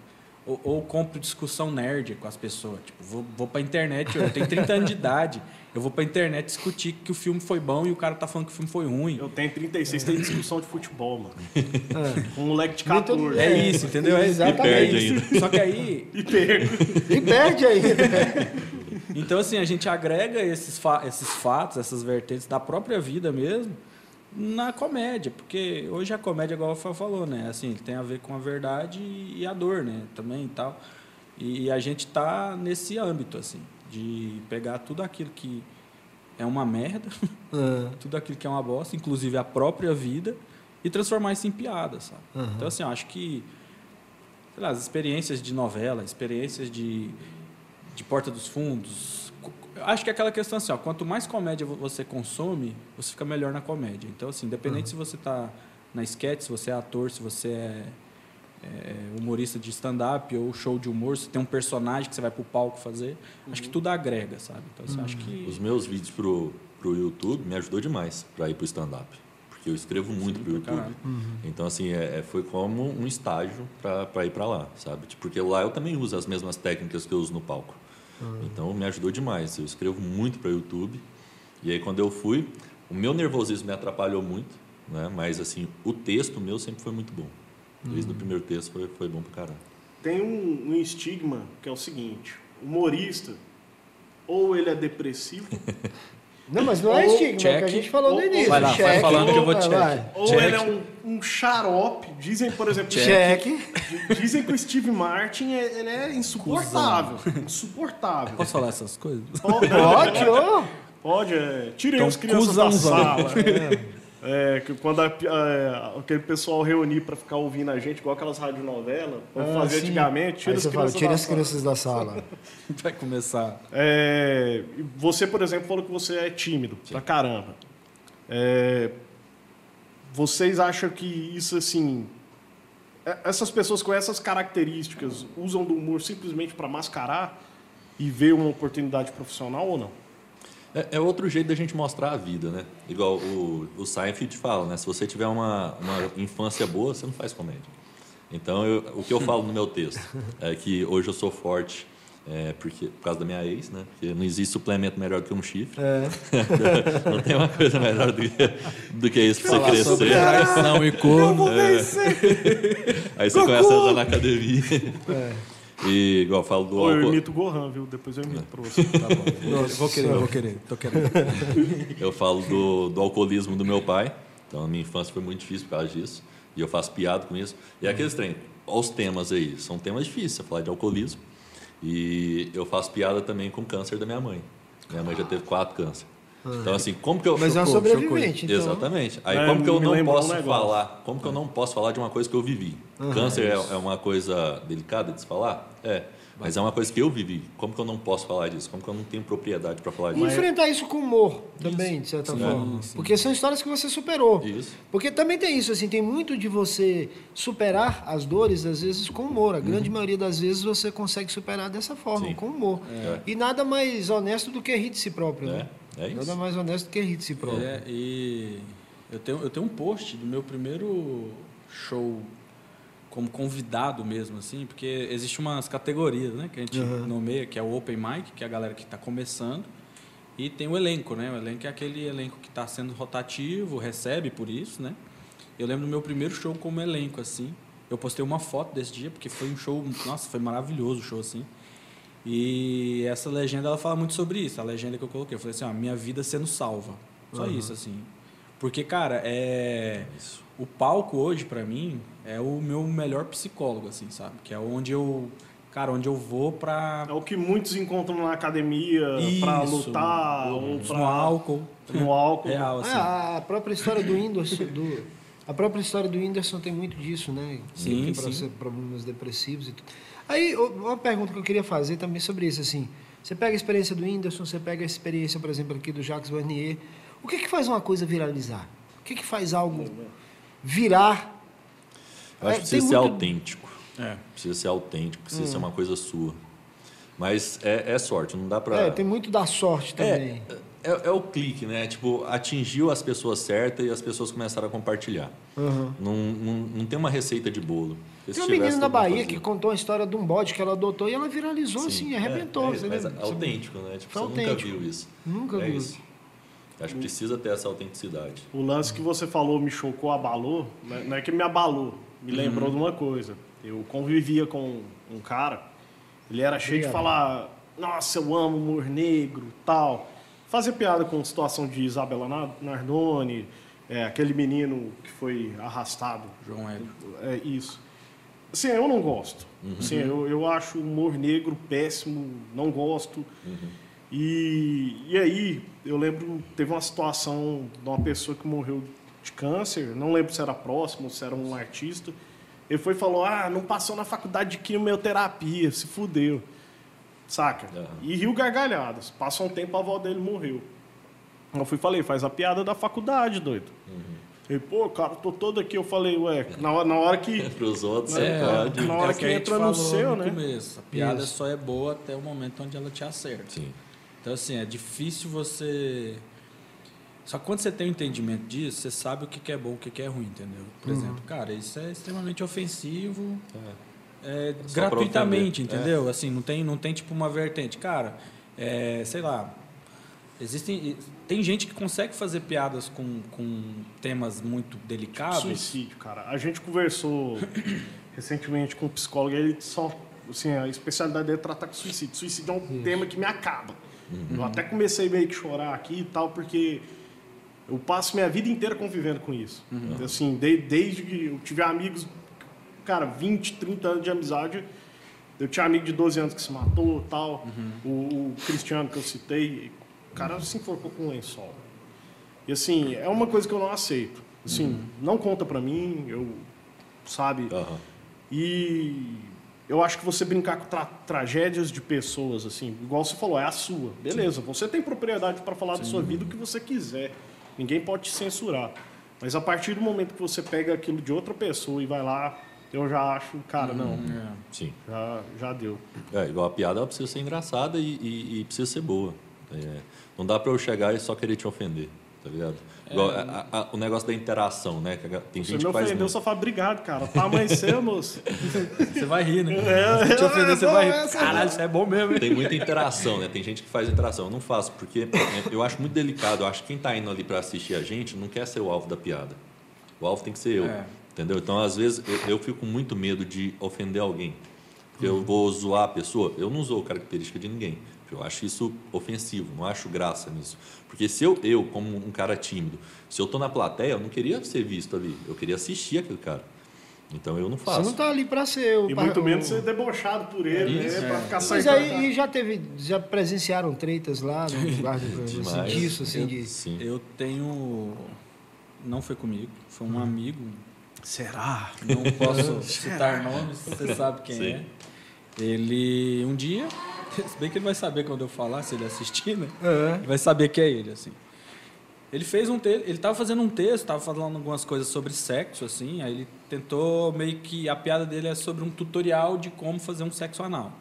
ou, ou compra discussão nerd com as pessoas. Tipo, vou, vou pra internet, eu tenho 30 anos de idade, eu vou pra internet discutir que o filme foi bom e o cara tá falando que o filme foi ruim. Eu tenho 36, tem discussão de futebol, mano. É. Com um moleque de Muito- 14. É isso, entendeu? É Exatamente. isso. Só que aí, E pego. E perde ainda. então assim, a gente agrega esses, fa esses fatos, essas vertentes da própria vida mesmo na comédia, porque hoje a comédia, igual o Rafael falou, né? Assim, tem a ver com a verdade e a dor, né? Também e tal. E a gente tá nesse âmbito, assim, de pegar tudo aquilo que é uma merda, tudo aquilo que é uma bosta, inclusive a própria vida, e transformar isso em piada, sabe? Então, assim, eu acho que sei lá, as experiências de novela, experiências de, de Porta dos Fundos. Acho que é aquela questão assim, ó, quanto mais comédia vo- você consome, você fica melhor na comédia. Então, assim, independente se você está na sketch, se você é ator, se você é, é, humorista de stand-up ou show de humor, se tem um personagem que você vai pro palco fazer, acho que tudo agrega, sabe? Então, assim, acho que... Os meus vídeos pro, pro YouTube me ajudou demais para ir pro stand-up. Porque eu escrevo muito pro YouTube. caralho. Então, assim, é, é- foi como um estágio para ir para lá, sabe? Porque lá eu também uso as mesmas técnicas que eu uso no palco. Então, me ajudou demais. Eu escrevo muito para YouTube. E aí, quando eu fui, o meu nervosismo me atrapalhou muito, né? Mas, assim, o texto meu sempre foi muito bom. Desde o primeiro texto foi, foi bom pra caralho. Tem um, um estigma que é o seguinte: humorista, ou ele é depressivo, Não, mas não é estigma, é o que a check. gente falou no início. Vai lá, vai check, falando que eu vou vai, check. vai. ou Check. ele é um, um xarope. Dizem, por exemplo, Check. dizem que o Steve Martin é, ele é insuportável. Insuportável. Posso falar essas coisas? Pode, Pode, ô. pode é, tirem Então, as crianças da cuzãozão. sala. É, que quando a- é, aquele pessoal reunir para ficar ouvindo a gente, igual aquelas radionovelas, como Ah, fazia sim. antigamente, tira as você fala, crianças tira da as sala. crianças da sala. Vai começar. É, você, por exemplo, falou que você é tímido pra caramba. É, vocês acham que isso, assim... é- Essas pessoas com essas características usam do humor simplesmente para mascarar e ver uma oportunidade profissional ou não? É, é outro jeito da gente mostrar a vida, né? Igual o, o Seinfeld fala, né? Se você tiver uma, uma infância boa, você não faz comédia. Então, eu- o que eu falo no meu texto é que hoje eu sou forte é, porque, por causa da minha ex, né? Porque não existe suplemento melhor do que um chifre. É. não tem uma coisa melhor do que, do que isso pra você crescer. traição e corno. Aí você começa a entrar na academia. É. E, igual eu falo do Ou eu álcool, imito o Gohan, viu? Depois eu imito pra você. Tá bom. Vou querer, vou querer. Tô querendo. eu falo do, do alcoolismo do meu pai. Então, a minha infância foi muito difícil por causa disso. E eu faço piada com isso. E aqueles trem, olha os temas aí. São temas difíceis, você falar de alcoolismo. E eu faço piada também com câncer da minha mãe. Minha mãe já teve quatro câncer. Então, assim, como que eu. Mas é uma Chocou, sobrevivente, chocou. então. Exatamente. Aí, É, como que eu não um posso negócio. falar? Como que eu não posso falar de uma coisa que eu vivi? Câncer é, é uma coisa delicada de se falar? É. Mas é uma coisa que eu vivi. Como que eu não posso falar disso? Como que eu não tenho propriedade para falar E disso? enfrentar isso com humor também, de certa forma. Porque são histórias que você superou. Isso. Porque também tem isso, assim, tem muito de você superar as dores, às vezes, com humor. A grande maioria das vezes você consegue superar dessa forma, Uhum. Sim. com humor. É. E nada mais honesto do que rir de si próprio, É, né? É isso. Nada mais honesto do que rir de si próprio. É, e eu tenho, eu tenho um post do meu primeiro show como convidado mesmo, assim, porque existe umas categorias, né, que a gente nomeia, que é o Open Mic, que é a galera que está começando, e tem o elenco, né? O elenco é aquele elenco que está sendo rotativo, recebe por isso, né? Eu lembro do meu primeiro show como elenco, assim. Eu postei uma foto desse dia, porque foi um show, nossa, foi maravilhoso o show, assim. E essa legenda, ela fala muito sobre isso. A legenda que eu coloquei, eu falei assim, ó, minha vida sendo salva. Só isso, assim. Porque, cara, é... O palco hoje, pra mim, é o meu melhor psicólogo, assim, sabe? Que é onde eu... Cara, onde eu vou pra... É o que muitos encontram na academia pra Isso, lutar ou pra... no álcool. No álcool. Real, assim. Ah, a própria história do Whindersson, do, a própria história do Whindersson tem muito disso, né? Sim, Tem sim. problemas depressivos e tudo. Aí, uma pergunta que eu queria fazer também sobre isso, assim. Você pega a experiência do Whindersson, você pega a experiência, por exemplo, aqui do Jacques Vernier. O que que faz uma coisa viralizar? O que que faz algo virar? Eu acho É, que tem precisa ser muito- autêntico. É. Precisa ser autêntico, precisa Hum. ser uma coisa sua. Mas é, é sorte, não dá pra. É, tem muito da sorte também. É, é, é o clique, né? Tipo, atingiu as pessoas certas e as pessoas começaram a compartilhar. Uhum. Não, não, não tem uma receita de bolo. Tem uma menina na Bahia fazia. que contou a história de um bode que ela adotou e ela viralizou, assim, Sim, arrebentou. É, é mas é autêntico, né? Tipo, você nunca autêntico. viu isso. Nunca é viu. isso. Acho que precisa ter essa autenticidade. O lance que você falou me chocou, abalou. né? Não é que me abalou, me lembrou Uhum. de uma coisa. Eu convivia com um cara, ele era cheio de Obrigado. falar, nossa, eu amo humor negro, tal. Fazer piada com a situação de Isabela Na- Nardoni, é, aquele menino que foi arrastado. João Hélio. É isso. Assim, eu não gosto. Assim, eu, eu acho o humor negro péssimo, não gosto. E, e aí, eu lembro, teve uma situação de uma pessoa que morreu de câncer, não lembro se era próximo, se era um artista. Ele foi e falou: Ah, não passou na faculdade de quimioterapia, se fudeu. Saca? Aham. E riu gargalhadas. Passou um tempo, a avó dele morreu. Eu fui e falei: Faz a piada da faculdade, doido. Ele, pô, cara, tô todo aqui. Eu falei: Ué, na hora, na hora que. Para os outros, É, você pode. na hora o que gente entra no seu, no né? começo. A piada Isso. só é boa até o momento onde ela te acerta. Sim. Então, assim, é difícil você. Só que quando você tem um entendimento disso, você sabe o que que é bom e o que que é ruim, entendeu? Por Uhum. exemplo, cara, isso é extremamente ofensivo é, Pra gratuitamente, entendeu? Assim, não tem, não tem tipo uma vertente. Cara, é, sei lá, existem. Tem gente que consegue fazer piadas com, com temas muito delicados. Suicídio, cara. A gente conversou recentemente com um psicólogo e ele só. Assim, a especialidade dele é tratar com suicídio. Suicídio é um tema que me acaba. Eu até comecei meio que chorar aqui e tal, porque eu passo minha vida inteira convivendo com isso. Assim, de- desde que eu tive amigos, cara, 20, 30 anos de amizade. Eu tinha amigo de 12 anos que se matou tal. O, o Cristiano que eu citei, o cara se enforcou com um lençol. E assim, é uma coisa que eu não aceito. Assim, não conta pra mim, eu sabe? Aham. E eu acho que você brincar com tra- tragédias de pessoas assim, igual você falou, é a sua. Beleza, você tem propriedade para falar da sua vida o que você quiser. Ninguém pode te censurar. Mas a partir do momento que você pega aquilo de outra pessoa e vai lá, eu já acho, cara, não, É. Sim. já, já deu. É, igual a piada, ela precisa ser engraçada e, e- e precisa ser boa. É, não dá para eu chegar e só querer te ofender, tá ligado? Igual a- a- o negócio da interação, né? que a- Tem Você gente me que faz ofendeu, só fala, obrigado, cara. Tá amanhecendo, moço. Você vai rir, né? É, Se te ofender, você é, vai é, rir. essa- Caralho, isso é bom mesmo, hein? Tem muita interação, né? Tem gente que faz interação. Eu não faço, porque é, eu acho muito delicado. Eu acho que quem tá indo ali para assistir a gente não quer ser o alvo da piada. O alvo tem que ser eu. É. Entendeu? Então, às vezes, eu, eu fico com muito medo de ofender alguém. Eu vou zoar a pessoa. Eu não usou característica de ninguém. Eu acho isso ofensivo, não acho graça nisso. Porque se eu, eu, como um cara tímido, se eu tô na plateia, eu não queria ser visto ali. Eu queria assistir aquele cara. Então eu não Você faço. não tá ali para ser o E par- muito o- menos ser debochado por ele, Isso, né? Pra é. ficar Mas saindo. aí e já teve, já presenciaram tretas lá no assim, Demais. disso, assim, Eu- de... Sim. Eu tenho. Não foi comigo, foi Hum. um amigo. Será? Não posso citar nomes, você sabe quem Sim. é. Ele, um dia, se bem que ele vai saber quando eu falar, se ele assistir, né? É. Ele vai saber que é ele, assim. Ele fez um texto, ele estava fazendo um texto, estava falando algumas coisas sobre sexo, assim, aí ele tentou meio que, a piada dele é sobre um tutorial de como fazer um sexo anal.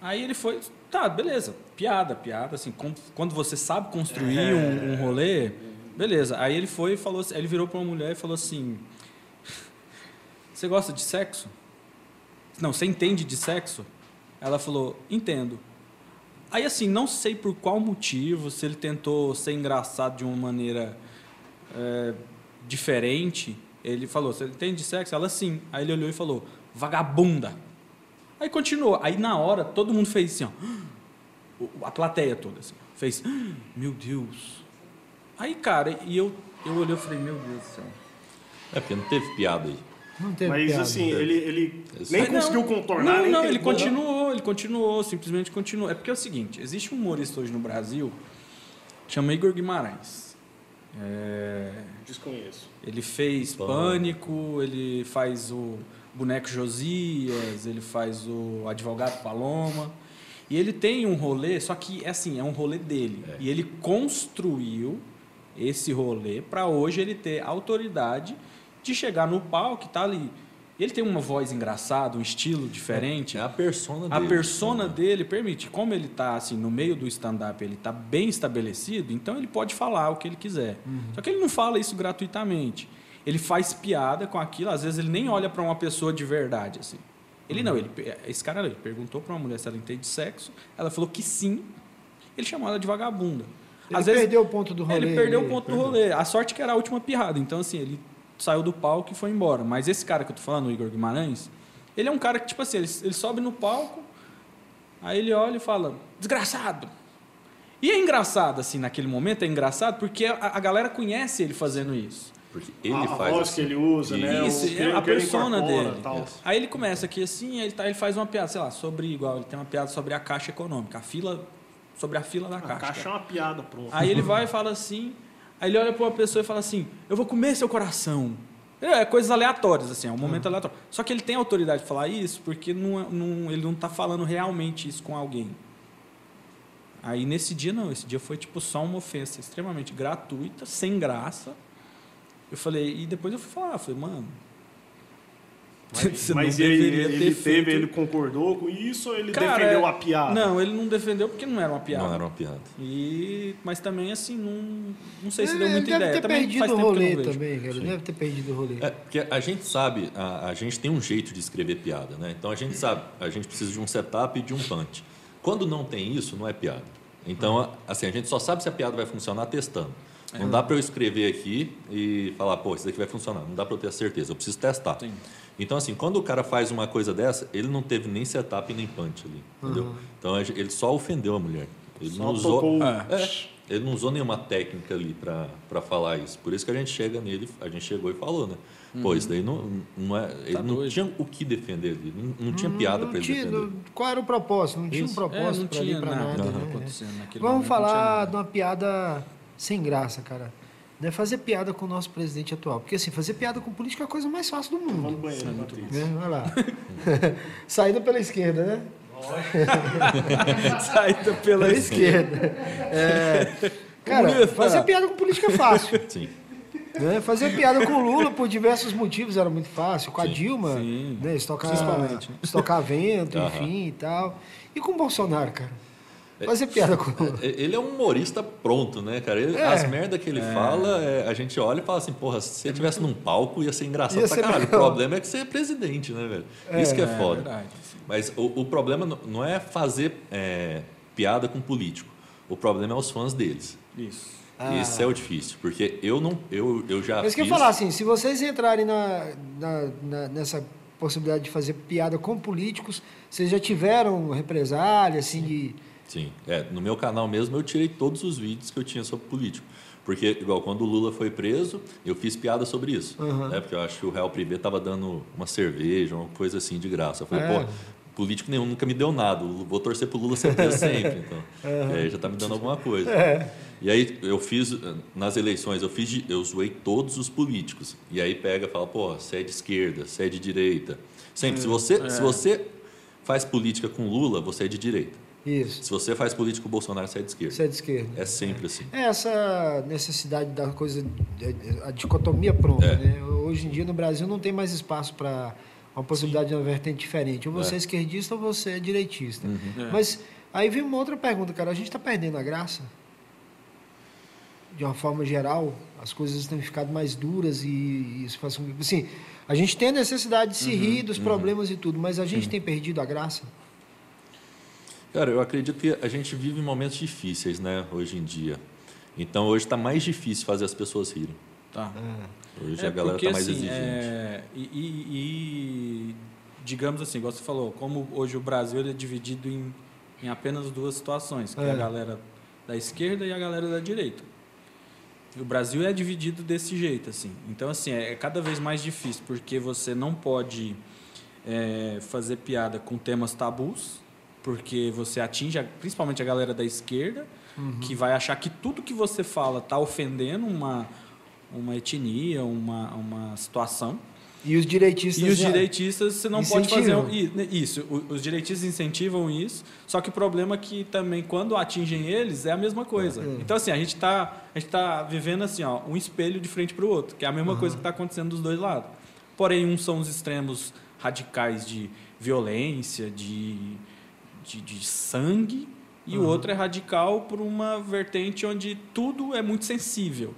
Aí ele foi, tá, beleza, piada, piada, assim, com- quando você sabe construir um, um rolê, beleza. Aí ele foi e falou, assim- ele virou para uma mulher e falou assim, você gosta de sexo? Não, você entende de sexo? Ela falou, entendo. Aí, assim, não sei por qual motivo, se ele tentou ser engraçado de uma maneira é, diferente. Ele falou, você entende de sexo? Ela, sim. Aí ele olhou e falou, vagabunda. Aí continuou. Aí, na hora, todo mundo fez assim, ó. A plateia toda, assim. Fez, meu Deus. Aí, cara, e eu, eu olhei e falei, meu Deus do céu. É porque não teve piada aí. Não teve Mas piada. assim, ele, ele nem não, conseguiu contornar, Não, nem não, ele continuou, ele continuou, simplesmente continuou. É porque é o seguinte, existe um humorista hoje no Brasil, chama Igor Guimarães. É, Desconheço. ele fez Pânico, ele faz o Boneco Josias, ele faz o Advogado Paloma. E ele tem um rolê, só que é assim, é um rolê dele. E ele construiu esse rolê para hoje ele ter autoridade de chegar no palco e tá ali. Ele tem uma voz engraçada, um estilo diferente. É a persona A dele. persona né? dele permite, como ele está assim no meio do stand-up, ele está bem estabelecido, então ele pode falar o que ele quiser. Só que ele não fala isso gratuitamente. Ele faz piada com aquilo, às vezes ele nem olha para uma pessoa de verdade assim. Ele não, ele esse cara ele perguntou para uma mulher se ela entende de sexo, ela falou que sim. Ele chamou ela de vagabunda. Ele perdeu o ponto do rolê. Ele perdeu o ponto do rolê. A sorte que era a última pirrada. Então, assim, ele saiu do palco e foi embora. Mas esse cara que eu tô falando, o Igor Guimarães, ele é um cara que, tipo assim, ele, ele sobe no palco, aí ele olha e fala, desgraçado. E é engraçado, assim, naquele momento, é engraçado porque a, a galera conhece ele fazendo isso. Porque ele a, a faz. voz assim. que ele usa, né? Isso, que, é a persona dele. Aí ele começa aqui assim, aí ele, tá, ele faz uma piada, sei lá, sobre igual, ele tem uma piada sobre a caixa econômica, a fila, sobre a fila da A caixa. caixa é uma piada, pronto. Aí ele vai e fala assim, aí ele olha para uma pessoa e fala assim, eu vou comer seu coração. É, coisas aleatórias, assim, é um momento aleatório. Só que ele tem autoridade de falar isso porque não, é- não- ele não está falando realmente isso com alguém. Aí nesse dia não, esse dia foi tipo só uma ofensa extremamente gratuita, sem graça. Eu falei, e depois eu fui falar, eu falei, mano. não Mas ele, ele ter teve, feito- ele concordou com isso ou ele Cara, defendeu é- a piada? Não, ele não defendeu porque não era uma piada. Não era uma piada. E, mas também, assim, não, não sei se Ele deu muita deve ideia. ter também perdido faz o tempo que eu rolê também, cara. Deve ter perdido o rolê. É, porque a gente sabe, a, a gente tem um jeito de escrever piada, né? Então a gente sabe, a gente precisa de um setup e de um punch. Quando não tem isso, não é piada. Então, a- assim, a gente só sabe se a piada vai funcionar testando. Não dá para eu escrever aqui e falar, pô, isso daqui vai funcionar. Não dá para eu ter certeza, eu preciso testar. Sim. Então, assim, quando o cara faz uma coisa dessa, ele não teve nem setup nem punch ali, entendeu? Então, a gente- ele só ofendeu a mulher. Ele Só não usou... tocou É. Ele não usou nenhuma técnica ali para falar isso. Por isso que a gente chega nele, a gente chegou e falou, né? Pô, isso daí não, não é. Ele não Uhum. Tá doido. tinha o que defender ali. Não, não tinha piada Não para ele tinha- defender. não- Qual era o propósito? Não tinha um Isso. propósito É, não pra nada, nada. Aham. né? Vamos momento, não falar de uma piada sem graça, cara. Não é fazer piada com o nosso presidente atual. Porque assim, fazer piada com político é a coisa mais fácil do Vamos mundo. banheiro, Patrícia. Né? Olha lá. Saída pela esquerda, né? Saída pela Pela esquerda. É, cara, fazer piada com política é fácil. Sim. Né? Fazer piada com o Lula por diversos motivos era muito fácil. Com a Sim, Dilma, sim. né? estocar, né? estocar vento, Aham. enfim e tal. E com o Bolsonaro, cara. Fazer piada com o Lula. Ele é um humorista pronto, né, cara? Ele- É. As merdas que ele fala, é, a gente olha e fala assim, porra, se você estivesse num palco ia ser engraçado Ia pra ser caralho. O legal. problema é que você é presidente, né, velho? Isso que é, É foda. verdade. Mas o, o problema não- é fazer é, piada com político. O problema é os fãs deles. Isso. Esse é o difícil, porque eu não, eu, eu já Mas que eu fiz... ia falar assim, se vocês entrarem na, na- na- nessa possibilidade de fazer piada com políticos, vocês já tiveram represália, assim, de... Sim, é, no meu canal mesmo eu tirei todos os vídeos que eu tinha sobre político. Porque, igual, quando o Lula foi preso, eu fiz piada sobre isso. Né? Porque eu acho que o Real Privé estava dando uma cerveja, uma coisa assim de graça. Eu falei, É. pô, político nenhum nunca me deu nada. Vou torcer pro Lula ser preso sempre. Então, E aí já tá me dando alguma coisa. E aí eu fiz, nas eleições, eu fiz, eu zoei todos os políticos. E aí pega e fala, pô, você é de esquerda, você é de direita. Sempre, se você, se você faz política com Lula, você é de direita. Isso. Se você faz política com o Bolsonaro, você é de esquerda. Você é de esquerda. É sempre assim. É essa necessidade da coisa, a dicotomia pronta, É. né? Hoje em dia no Brasil não tem mais espaço para uma possibilidade de uma vertente diferente. Ou você é, É. esquerdista ou você é direitista. É. Mas aí vem uma outra pergunta, cara. A gente está perdendo a graça? De uma forma geral, as coisas têm ficado mais duras e isso faz com. Assim, a gente tem a necessidade de se rir dos problemas e tudo, mas a gente tem perdido a graça? Cara, eu acredito que a gente vive momentos difíceis, né, hoje em dia. Então hoje está mais difícil fazer as pessoas rirem. Tá. Hoje É a galera está mais assim, exigente. é, e, e- e, digamos assim, igual você falou, como hoje o Brasil é dividido em, em apenas duas situações, que é. É. a galera da esquerda e a galera da direita. E o Brasil é dividido desse jeito, assim. Então, assim, é cada vez mais difícil, porque você não pode é, fazer piada com temas tabus, porque você atinge a- principalmente a galera da esquerda, que vai achar que tudo que você fala está ofendendo uma, uma etnia, uma, uma situação. E os direitistas... E os já- direitistas, você não pode fazer Incentivam. um- i- né, isso. Os direitistas incentivam isso, só que o problema é que também quando atingem eles é a mesma coisa. É. Então assim, a gente está tá vivendo assim, ó, um espelho de frente para o outro, que é a mesma coisa que está acontecendo dos dois lados. Porém, uns são os extremos radicais de violência, de, de, de sangue, e o outro é radical por uma vertente onde tudo é muito sensível.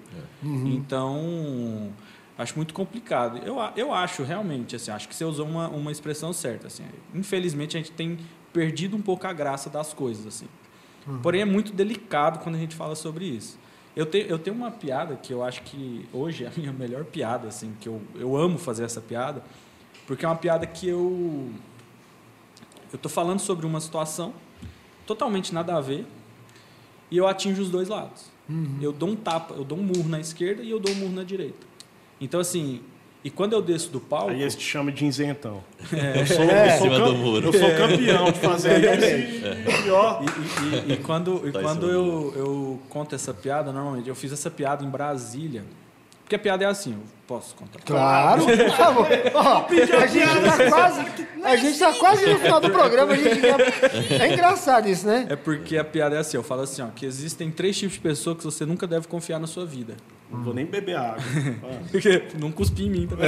Então, acho muito complicado. Eu, eu acho realmente, assim, acho que você usou uma, uma expressão certa. Assim, infelizmente, a gente tem perdido um pouco a graça das coisas. assim. Porém, é muito delicado quando a gente fala sobre isso. Eu, te, eu tenho uma piada que eu acho que hoje é a minha melhor piada, assim, que eu, eu amo fazer essa piada, porque é uma piada que eu eu estou falando sobre uma situação totalmente nada a ver e eu atinjo os dois lados. Eu dou um tapa, eu dou um murro na esquerda e eu dou um murro na direita. Então, assim, e quando eu desço do palco. Aí esse te chama de isentão. É. Eu sou, É. eu sou cima do muro. Eu sou campeão de fazer isso e pior. E, e- e quando, e Tá quando eu, eu conto essa piada, normalmente, eu fiz essa piada em Brasília. Porque a piada é assim, eu posso contar. Claro, por favor. Ó, a gente está quase, a gente tá quase no final do programa. A gente já- É engraçado isso, né? É porque a piada é assim, eu falo assim, ó, que existem três tipos de pessoas que você nunca deve confiar na sua vida. Não vou nem beber água. Porque não cuspi em mim também.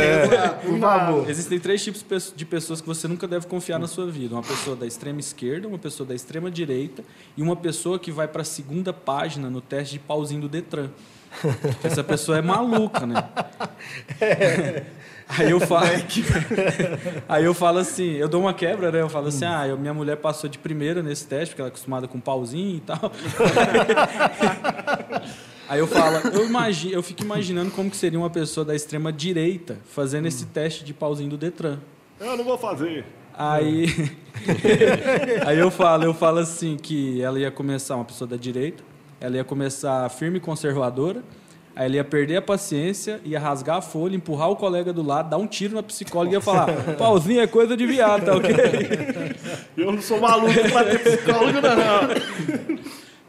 Por favor. Existem três tipos de pessoas que você nunca deve confiar na sua vida. Uma pessoa da extrema esquerda, uma pessoa da extrema direita e uma pessoa que vai para a segunda página no teste de pauzinho do Detran. Essa pessoa é maluca, né? Aí eu falo, aí eu falo assim, eu dou uma quebra, né? Eu falo assim, ah, eu- minha mulher passou de primeira nesse teste, porque ela é acostumada com pauzinho e tal. Aí eu falo, eu, imagino, eu fico imaginando como que seria uma pessoa da extrema direita fazendo esse teste de pauzinho do Detran. Eu não vou fazer. Aí, aí eu falo, eu falo assim que ela ia começar uma pessoa da direita, ela ia começar firme e conservadora, aí ela ia perder a paciência, ia rasgar a folha, empurrar o colega do lado, dar um tiro na psicóloga e ia falar: "Pauzinho é coisa de viado, tá OK?" Eu não sou maluco pra ter psicólogo, não.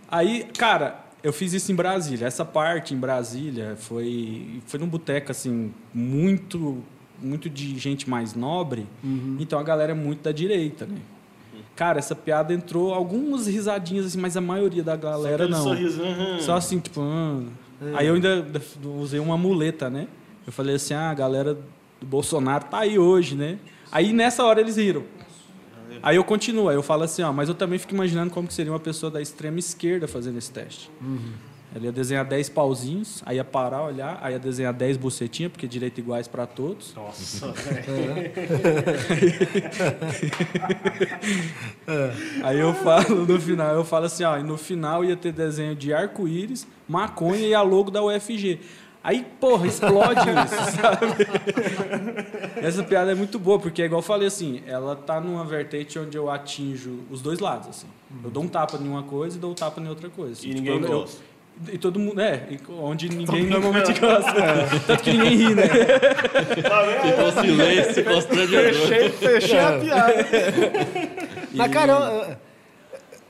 Aí, cara, eu fiz isso em Brasília. Essa parte em Brasília foi foi num boteco assim muito muito de gente mais nobre. Então a galera é muito da direita, né? Cara, essa piada entrou algumas risadinhas assim, mas a maioria da galera Aquele não. sorriso, aham. Só assim, tipo, ah. aí eu ainda usei uma muleta, né? Eu falei assim: "Ah, a galera do Bolsonaro tá aí hoje, né?" Aí nessa hora eles riram. Aí eu continuo, aí eu falo assim, ó, mas eu também fico imaginando como que seria uma pessoa da extrema esquerda fazendo esse teste. Ela ia desenhar 10 pauzinhos, aí ia parar, olhar, aí ia desenhar 10 bucetinhas, porque direito iguais para todos. Nossa, velho. Aí eu falo no final, eu falo assim, ó, e no final ia ter desenho de arco-íris, maconha e a logo da UFG. Aí, porra, explode isso, sabe? Essa piada é muito boa, porque é igual eu falei assim, ela tá numa vertente onde eu atinjo os dois lados, assim. Eu dou um tapa em uma coisa e dou um tapa em outra coisa. assim. E Tipo, ninguém eu- eu-. E todo mundo, é, e onde ninguém normalmente gosta. Tanto que ninguém ri, né? Ficou um silêncio constrangedor. Fechei, fechei a piada. Mas, cara,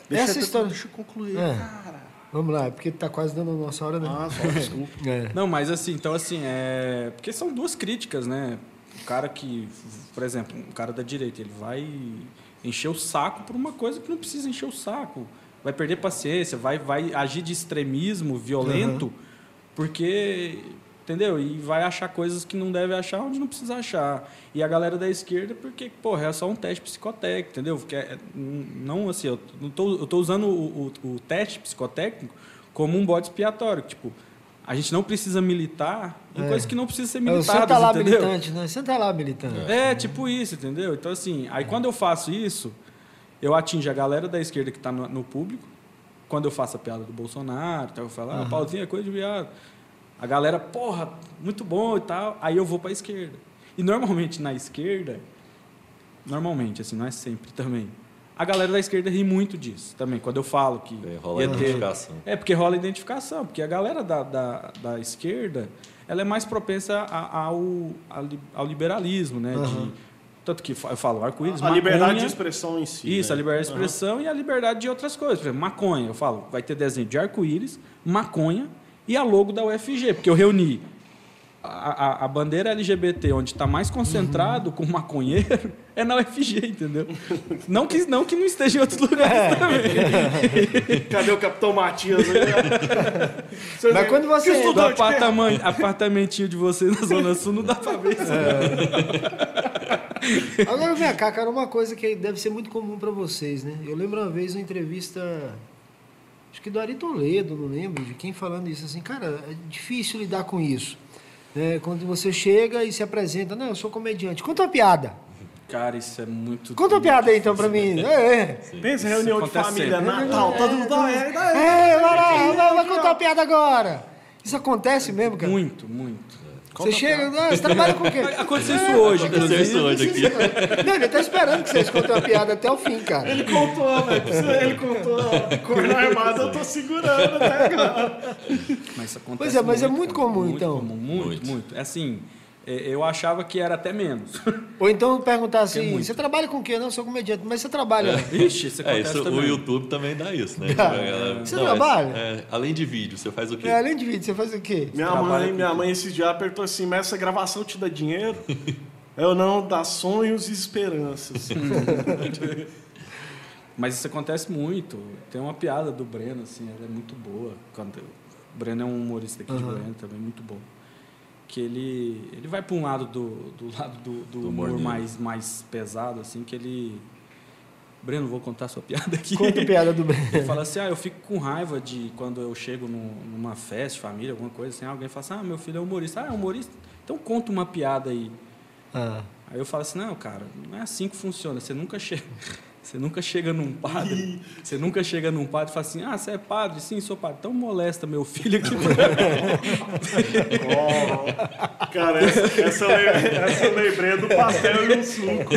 eu- essa história. Deixa eu concluir, É. cara. Vamos lá, porque tá quase dando a nossa hora, né? Ah, só desculpa. É. Não, mas assim, então assim, é. Porque são duas críticas, né? O cara que, por exemplo, um cara da direita, ele vai encher o saco por uma coisa que não precisa encher o saco. Vai perder paciência, vai, vai agir de extremismo violento, porque. Entendeu? E vai achar coisas que não deve achar onde não precisa achar. E a galera da esquerda, porque, porra, é só um teste psicotécnico, entendeu? Porque é- não assim, eu não tô, eu tô usando o, o, o teste psicotécnico como um bode expiatório. Tipo, a gente não precisa militar em É. coisas que não precisam ser É, Você militadas, tá lá entendeu? militante, né? Você tá lá militante. É, tipo isso, entendeu? Então, assim, aí quando eu faço isso, eu atingo a galera da esquerda que está no, no público. Quando eu faço a piada do Bolsonaro, então eu falo, ah, Paulinho é coisa de viado. A galera, porra, muito bom e tal. Aí eu vou para a esquerda. E normalmente na esquerda, normalmente, assim, não é sempre também. A galera da esquerda ri muito disso também, quando eu falo que. É, rola a ia ter- identificação. é, porque rola a identificação, porque a galera da, da, da esquerda ela é mais propensa a- ao, ao ao liberalismo, né? De- tanto que eu falo arco-íris, A liberdade maconha, de expressão em si. Isso, né? a liberdade de expressão e a liberdade de outras coisas. Por exemplo, maconha, eu falo, vai ter desenho de arco-íris, maconha e a logo da UFG, porque eu reuni a, a- a bandeira LGBT, onde está mais concentrado com maconheiro, é na UFG, entendeu? Não que não, que não esteja em outros lugares também. Cadê o Capitão Matias Mas quando você que Do estudante que- apartamen- apartamentinho de vocês na Zona Sul não dá pra ver isso. Agora vem cá, cara, uma coisa que deve ser muito comum para vocês, né? Eu lembro uma vez uma entrevista, acho que do Ari Toledo, não lembro, de quem falando isso, assim, cara, é difícil lidar com isso. né? quando você chega e se apresenta, não, eu sou comediante, conta uma piada. Cara, isso é muito. Conta uma piada aí então pra mim. É, é. Pensa em reunião de família, sempre. Natal, todo mundo. "Ah, é, ah, é". É, vai lá, vai, vai contar uma piada agora. Isso acontece mesmo, cara? Muito, muito. Você chega, ah, você trabalha com o quê? Aconteceu isso hoje, Aconteceu isso hoje aqui. Não, ele tá esperando que vocês contem uma piada até o fim, cara. Ele contou, velho. Precisa- Ele contou. Corno armado, eu tô segurando até agora. Mas isso acontece Pois é, mas é muito comum, então. comum, muito, Muito. muito. É assim, é, eu achava que era até menos. Ou então perguntar assim, muito. você trabalha com o quê? Não, eu sou comediante, mas você trabalha... Ixi, isso É, acontece isso, o também. YouTube também dá isso, né? Galera- Você Não, trabalha? é- é, além de vídeo, você faz o quê? É, além de vídeo, você faz o quê? Minha mãe, minha mãe esse dia apertou assim, mas essa gravação te dá dinheiro? Eu não, dá sonhos e esperanças. Mas isso acontece muito. Tem uma piada do Breno, assim, ela é muito boa. O Breno é um humorista aqui de Aham. Goiânia também, muito bom. Que ele, ele vai para um lado do, do lado do, do Do humor humor mais, mais pesado, assim, que ele. Breno, vou contar sua piada aqui. Conta a piada do Ele Breno. fala assim, ah, eu fico com raiva de quando eu chego num- numa festa, família, alguma coisa assim, alguém fala assim, ah, meu filho é humorista. Ah, é humorista? Então conta uma piada aí. Ah, Aí eu falo assim, não, cara, não é assim que funciona. Você nunca chega, você nunca chega num padre, você nunca chega num padre e fala assim, ah, você é padre? Sim, sou padre. Então molesta meu filho aqui. Oh, cara, essa, essa, eu lembrei, essa eu lembrei do pastel e um suco.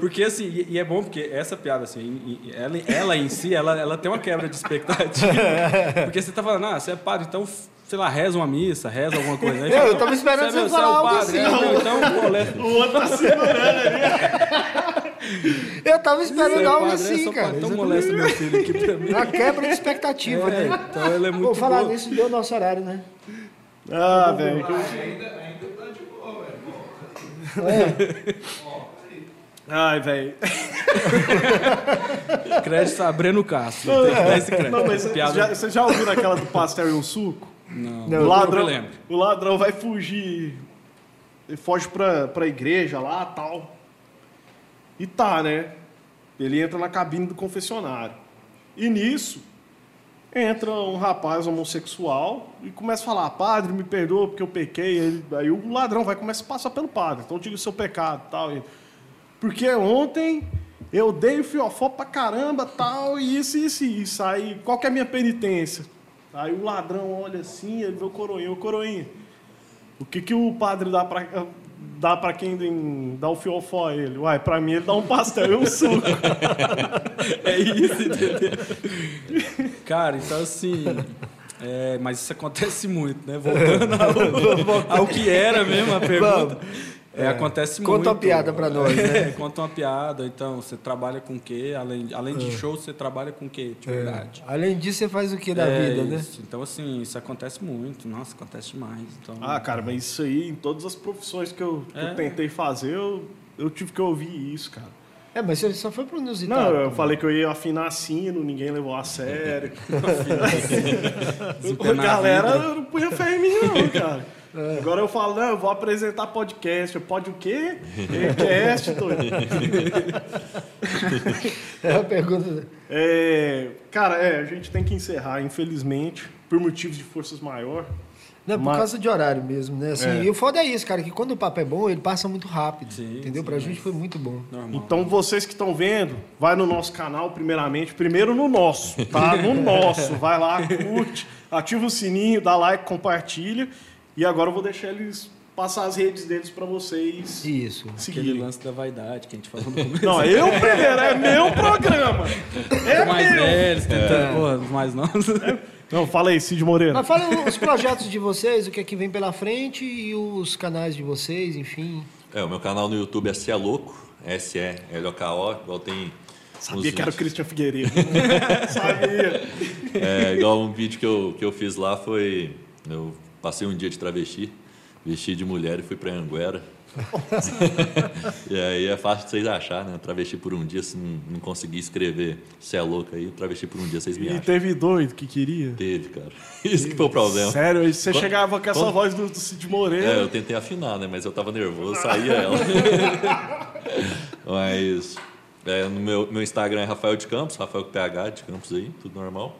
Porque assim, e, e é bom porque essa piada, assim, ela, ela em si, ela, ela tem uma quebra de expectativa. Porque você tá falando, ah, você é padre, então, sei lá, reza uma missa, reza alguma coisa. Aí Eu, fala, eu tava esperando "Você é você falar é o algo padre, assim. é, não, então molesta. O outro tá segurando ali. Eu tava esperando Você é algo é, assim, cara. é molesta meu filho aqui pra mim. Uma quebra de expectativa, É, né? então ela é muito Vou falar boa. nisso, deu nosso horário, né? Ah, velho. Ai, velho. Crédito a Breno Castro. Tem que dar esse crédito. Não, mas Piada- já, você já ouviu aquela do pastel e um suco? Não, Não, o, eu ladrão, não lembro. o ladrão vai fugir. Ele foge pra, pra igreja lá tal. E tá, né? Ele entra na cabine do confessionário. E nisso, entra um rapaz homossexual e começa a falar: Padre, me perdoa porque eu pequei. Ele- aí o ladrão vai começar a passar pelo padre. Então diga o seu pecado tal. Porque ontem eu dei o fiofó pra caramba tal, e isso, isso, isso. Aí, qual que é a minha penitência? Aí o ladrão olha assim, ele vê o coroinha, o coroinha. O que, que o padre dá pra, dá pra quem dá o fiofó a ele? Uai, pra mim ele dá um pastel e um suco. É isso, entendeu? Cara, então assim. é, mas isso acontece muito, né? Voltando ao, ao que era mesmo a pergunta. É, acontece Conta muito. uma piada pra nós, né? É, conta uma piada. Então, você trabalha com o quê? Além, além de show, você trabalha com o quê? De verdade. Além disso, você faz o que da É, vida, né? isso. Então, assim, isso acontece muito. Nossa, acontece demais. Então, Ah, cara, mas isso aí, em todas as profissões que eu, que eu É. tentei fazer, eu, eu tive que ouvir isso, cara. É, mas você só foi pro inusitado. Não, eu também. falei que eu ia afinar sino, ninguém levou a sério. a galera não punha fé em mim, não, cara. Agora eu falo, não, eu vou apresentar podcast. Eu, Pode o quê? Podcast, doido. É a pergunta. É, cara, é, a gente tem que encerrar, infelizmente, por motivos de forças maior. Não, por Mas- causa de horário mesmo, né? Assim, É. E o foda é isso, cara, que quando o papo é bom, ele passa muito rápido. Sim, entendeu? sim, pra mas- gente foi muito bom. Normal. Então, vocês que estão vendo, vai no nosso canal, primeiramente. Primeiro no nosso, tá? No nosso. Vai lá, curte, ativa o sininho, dá like, compartilha. E agora eu vou deixar eles passar as redes deles pra vocês Isso. Aquele seguirem. lance da vaidade que a gente falou no começo. Não, eu primeiro, é meu programa. É Os mais meu. velhos, tentando, porra, os mais novos. Não, fala aí, Cid Moreira. Mas fala os projetos de vocês, o que é que vem pela frente e os canais de vocês, enfim. É, o meu canal no YouTube é Se é Louco, S-E-L-O-K-O, igual tem. Sabia uns que era o. Christian Figueiredo. Sabia. É, igual um vídeo que eu, que eu fiz lá foi. Eu passei um dia de travesti, vesti de mulher e fui pra Anguera. e aí é fácil de vocês achar, né? Travesti por um dia, se não, não conseguir escrever se é louco aí, travesti por um dia, vocês me E acham. teve doido que queria. Teve, cara. Isso que foi o problema. Sério, e você Quando- chegava com essa quando- voz do, do Cid É, Moreira. eu tentei afinar, né? Mas eu tava nervoso, saía ela. Mas é, no meu, meu Instagram é Rafael de Campos, Rafael com PH de Campos aí, tudo normal.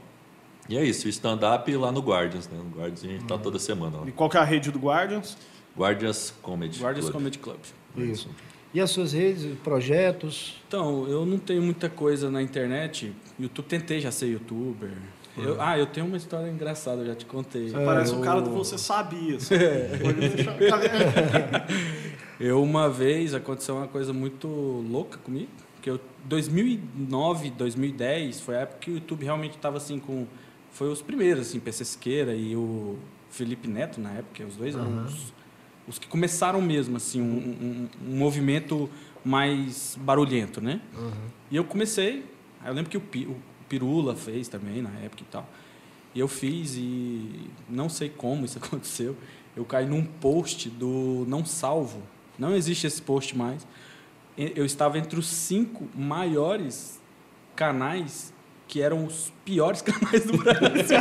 E é isso, stand-up lá no Guardians, né? No Guardians a gente tá toda semana lá. E qual que é a rede do Guardians? Guardians Comedy. Guardias Club. Comedy Club. Isso. E as suas redes, projetos? Então, eu não tenho muita coisa na internet. YouTube, tentei já ser youtuber. Eu- ah, eu tenho uma história engraçada, eu já te contei. Parece eu, o cara do Você Sabia. sabe? Pode deixar- Eu, uma vez, aconteceu uma coisa muito louca comigo. Que eu, 2009, 2010, foi a época que o YouTube realmente estava assim com... Foi os primeiros, assim, PC Siqueira e o Felipe Neto, na época. Os dois eram os, os que começaram mesmo, assim, um, um- um movimento mais barulhento, né? E eu comecei... Eu lembro que o, o Pirula fez também, na época e tal. E eu fiz e não sei como isso aconteceu. Eu caí num post do Não Salvo. Não existe esse post mais. Eu estava entre os cinco maiores canais que eram os piores canais do Brasil.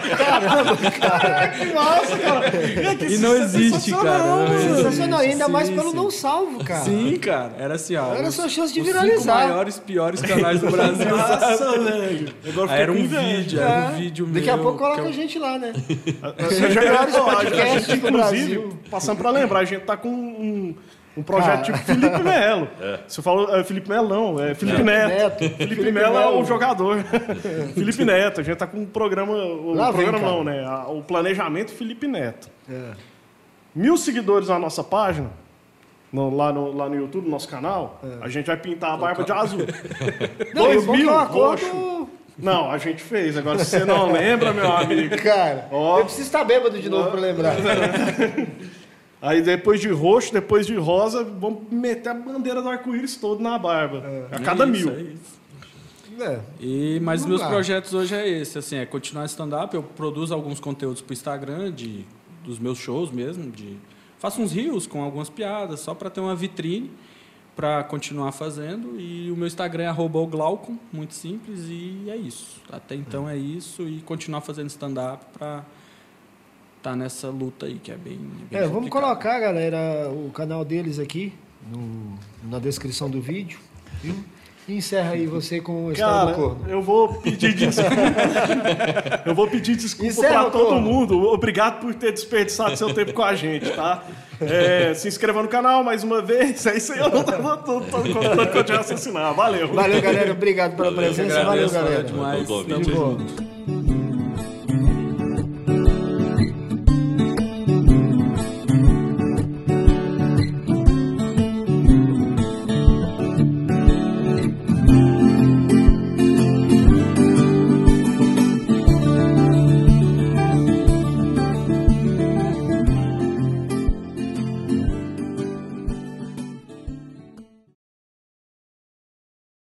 que massa, cara. E não existe, cara. Não existe. Sensacional, e ainda Sim, mais pelo sim. não salvo, cara. Sim, cara. Era assim, ó. Era os- sua chance de os cinco viralizar. maiores, piores canais do Brasil. Nossa, velho. Aí era um vídeo, era um É. vídeo meu. Daqui a pouco coloca eu- a gente lá, né? Você já Melhores podcasts do Brasil. passando pra lembrar, a gente tá com um, um projeto tipo Felipe Melo. Você falou é, Felipe Melo, não, é Felipe Neto. Neto. Felipe, Felipe Melo é o jogador. Felipe Neto, a gente tá com um programa. O vem, programa não, né? O planejamento Felipe Neto. É. Mil seguidores na nossa página. no- lá, no, lá no YouTube, no nosso canal, a gente vai pintar a barba de azul. Não, Dois mil, é um roxo. Não, a gente fez. Agora, se você não lembra, meu amigo. Cara, Ó. eu preciso estar bêbado de novo pra lembrar. Aí depois de roxo, depois de rosa, vamos meter a bandeira do arco-íris todo na barba. A cada É isso, mil. é isso. É. E, mas meus lá. projetos hoje é esse, assim, é continuar stand-up. Eu produzo alguns conteúdos para o Instagram de, dos meus shows mesmo. De, faço uns rios com algumas piadas, só para ter uma vitrine para continuar fazendo. E o meu Instagram é Glaucon, muito simples, e é isso. Até então é isso, e continuar fazendo stand-up para estar nessa luta aí, que é bem. bem É, vamos complicado. colocar, galera, o canal deles aqui no- na descrição do vídeo. Viu? E encerra aí você com a história Cara, do corno. eu vou pedir desculpa. eu vou pedir desculpa pra todo Corno. mundo. Obrigado por ter desperdiçado seu tempo com a gente, tá? É, se inscreva no canal mais uma vez. É isso aí, eu não tô, contando que eu te raciocinar. Valeu. Valeu, galera. Obrigado pela Valeu, presença. Valeu, galera. demais. Tamo junto.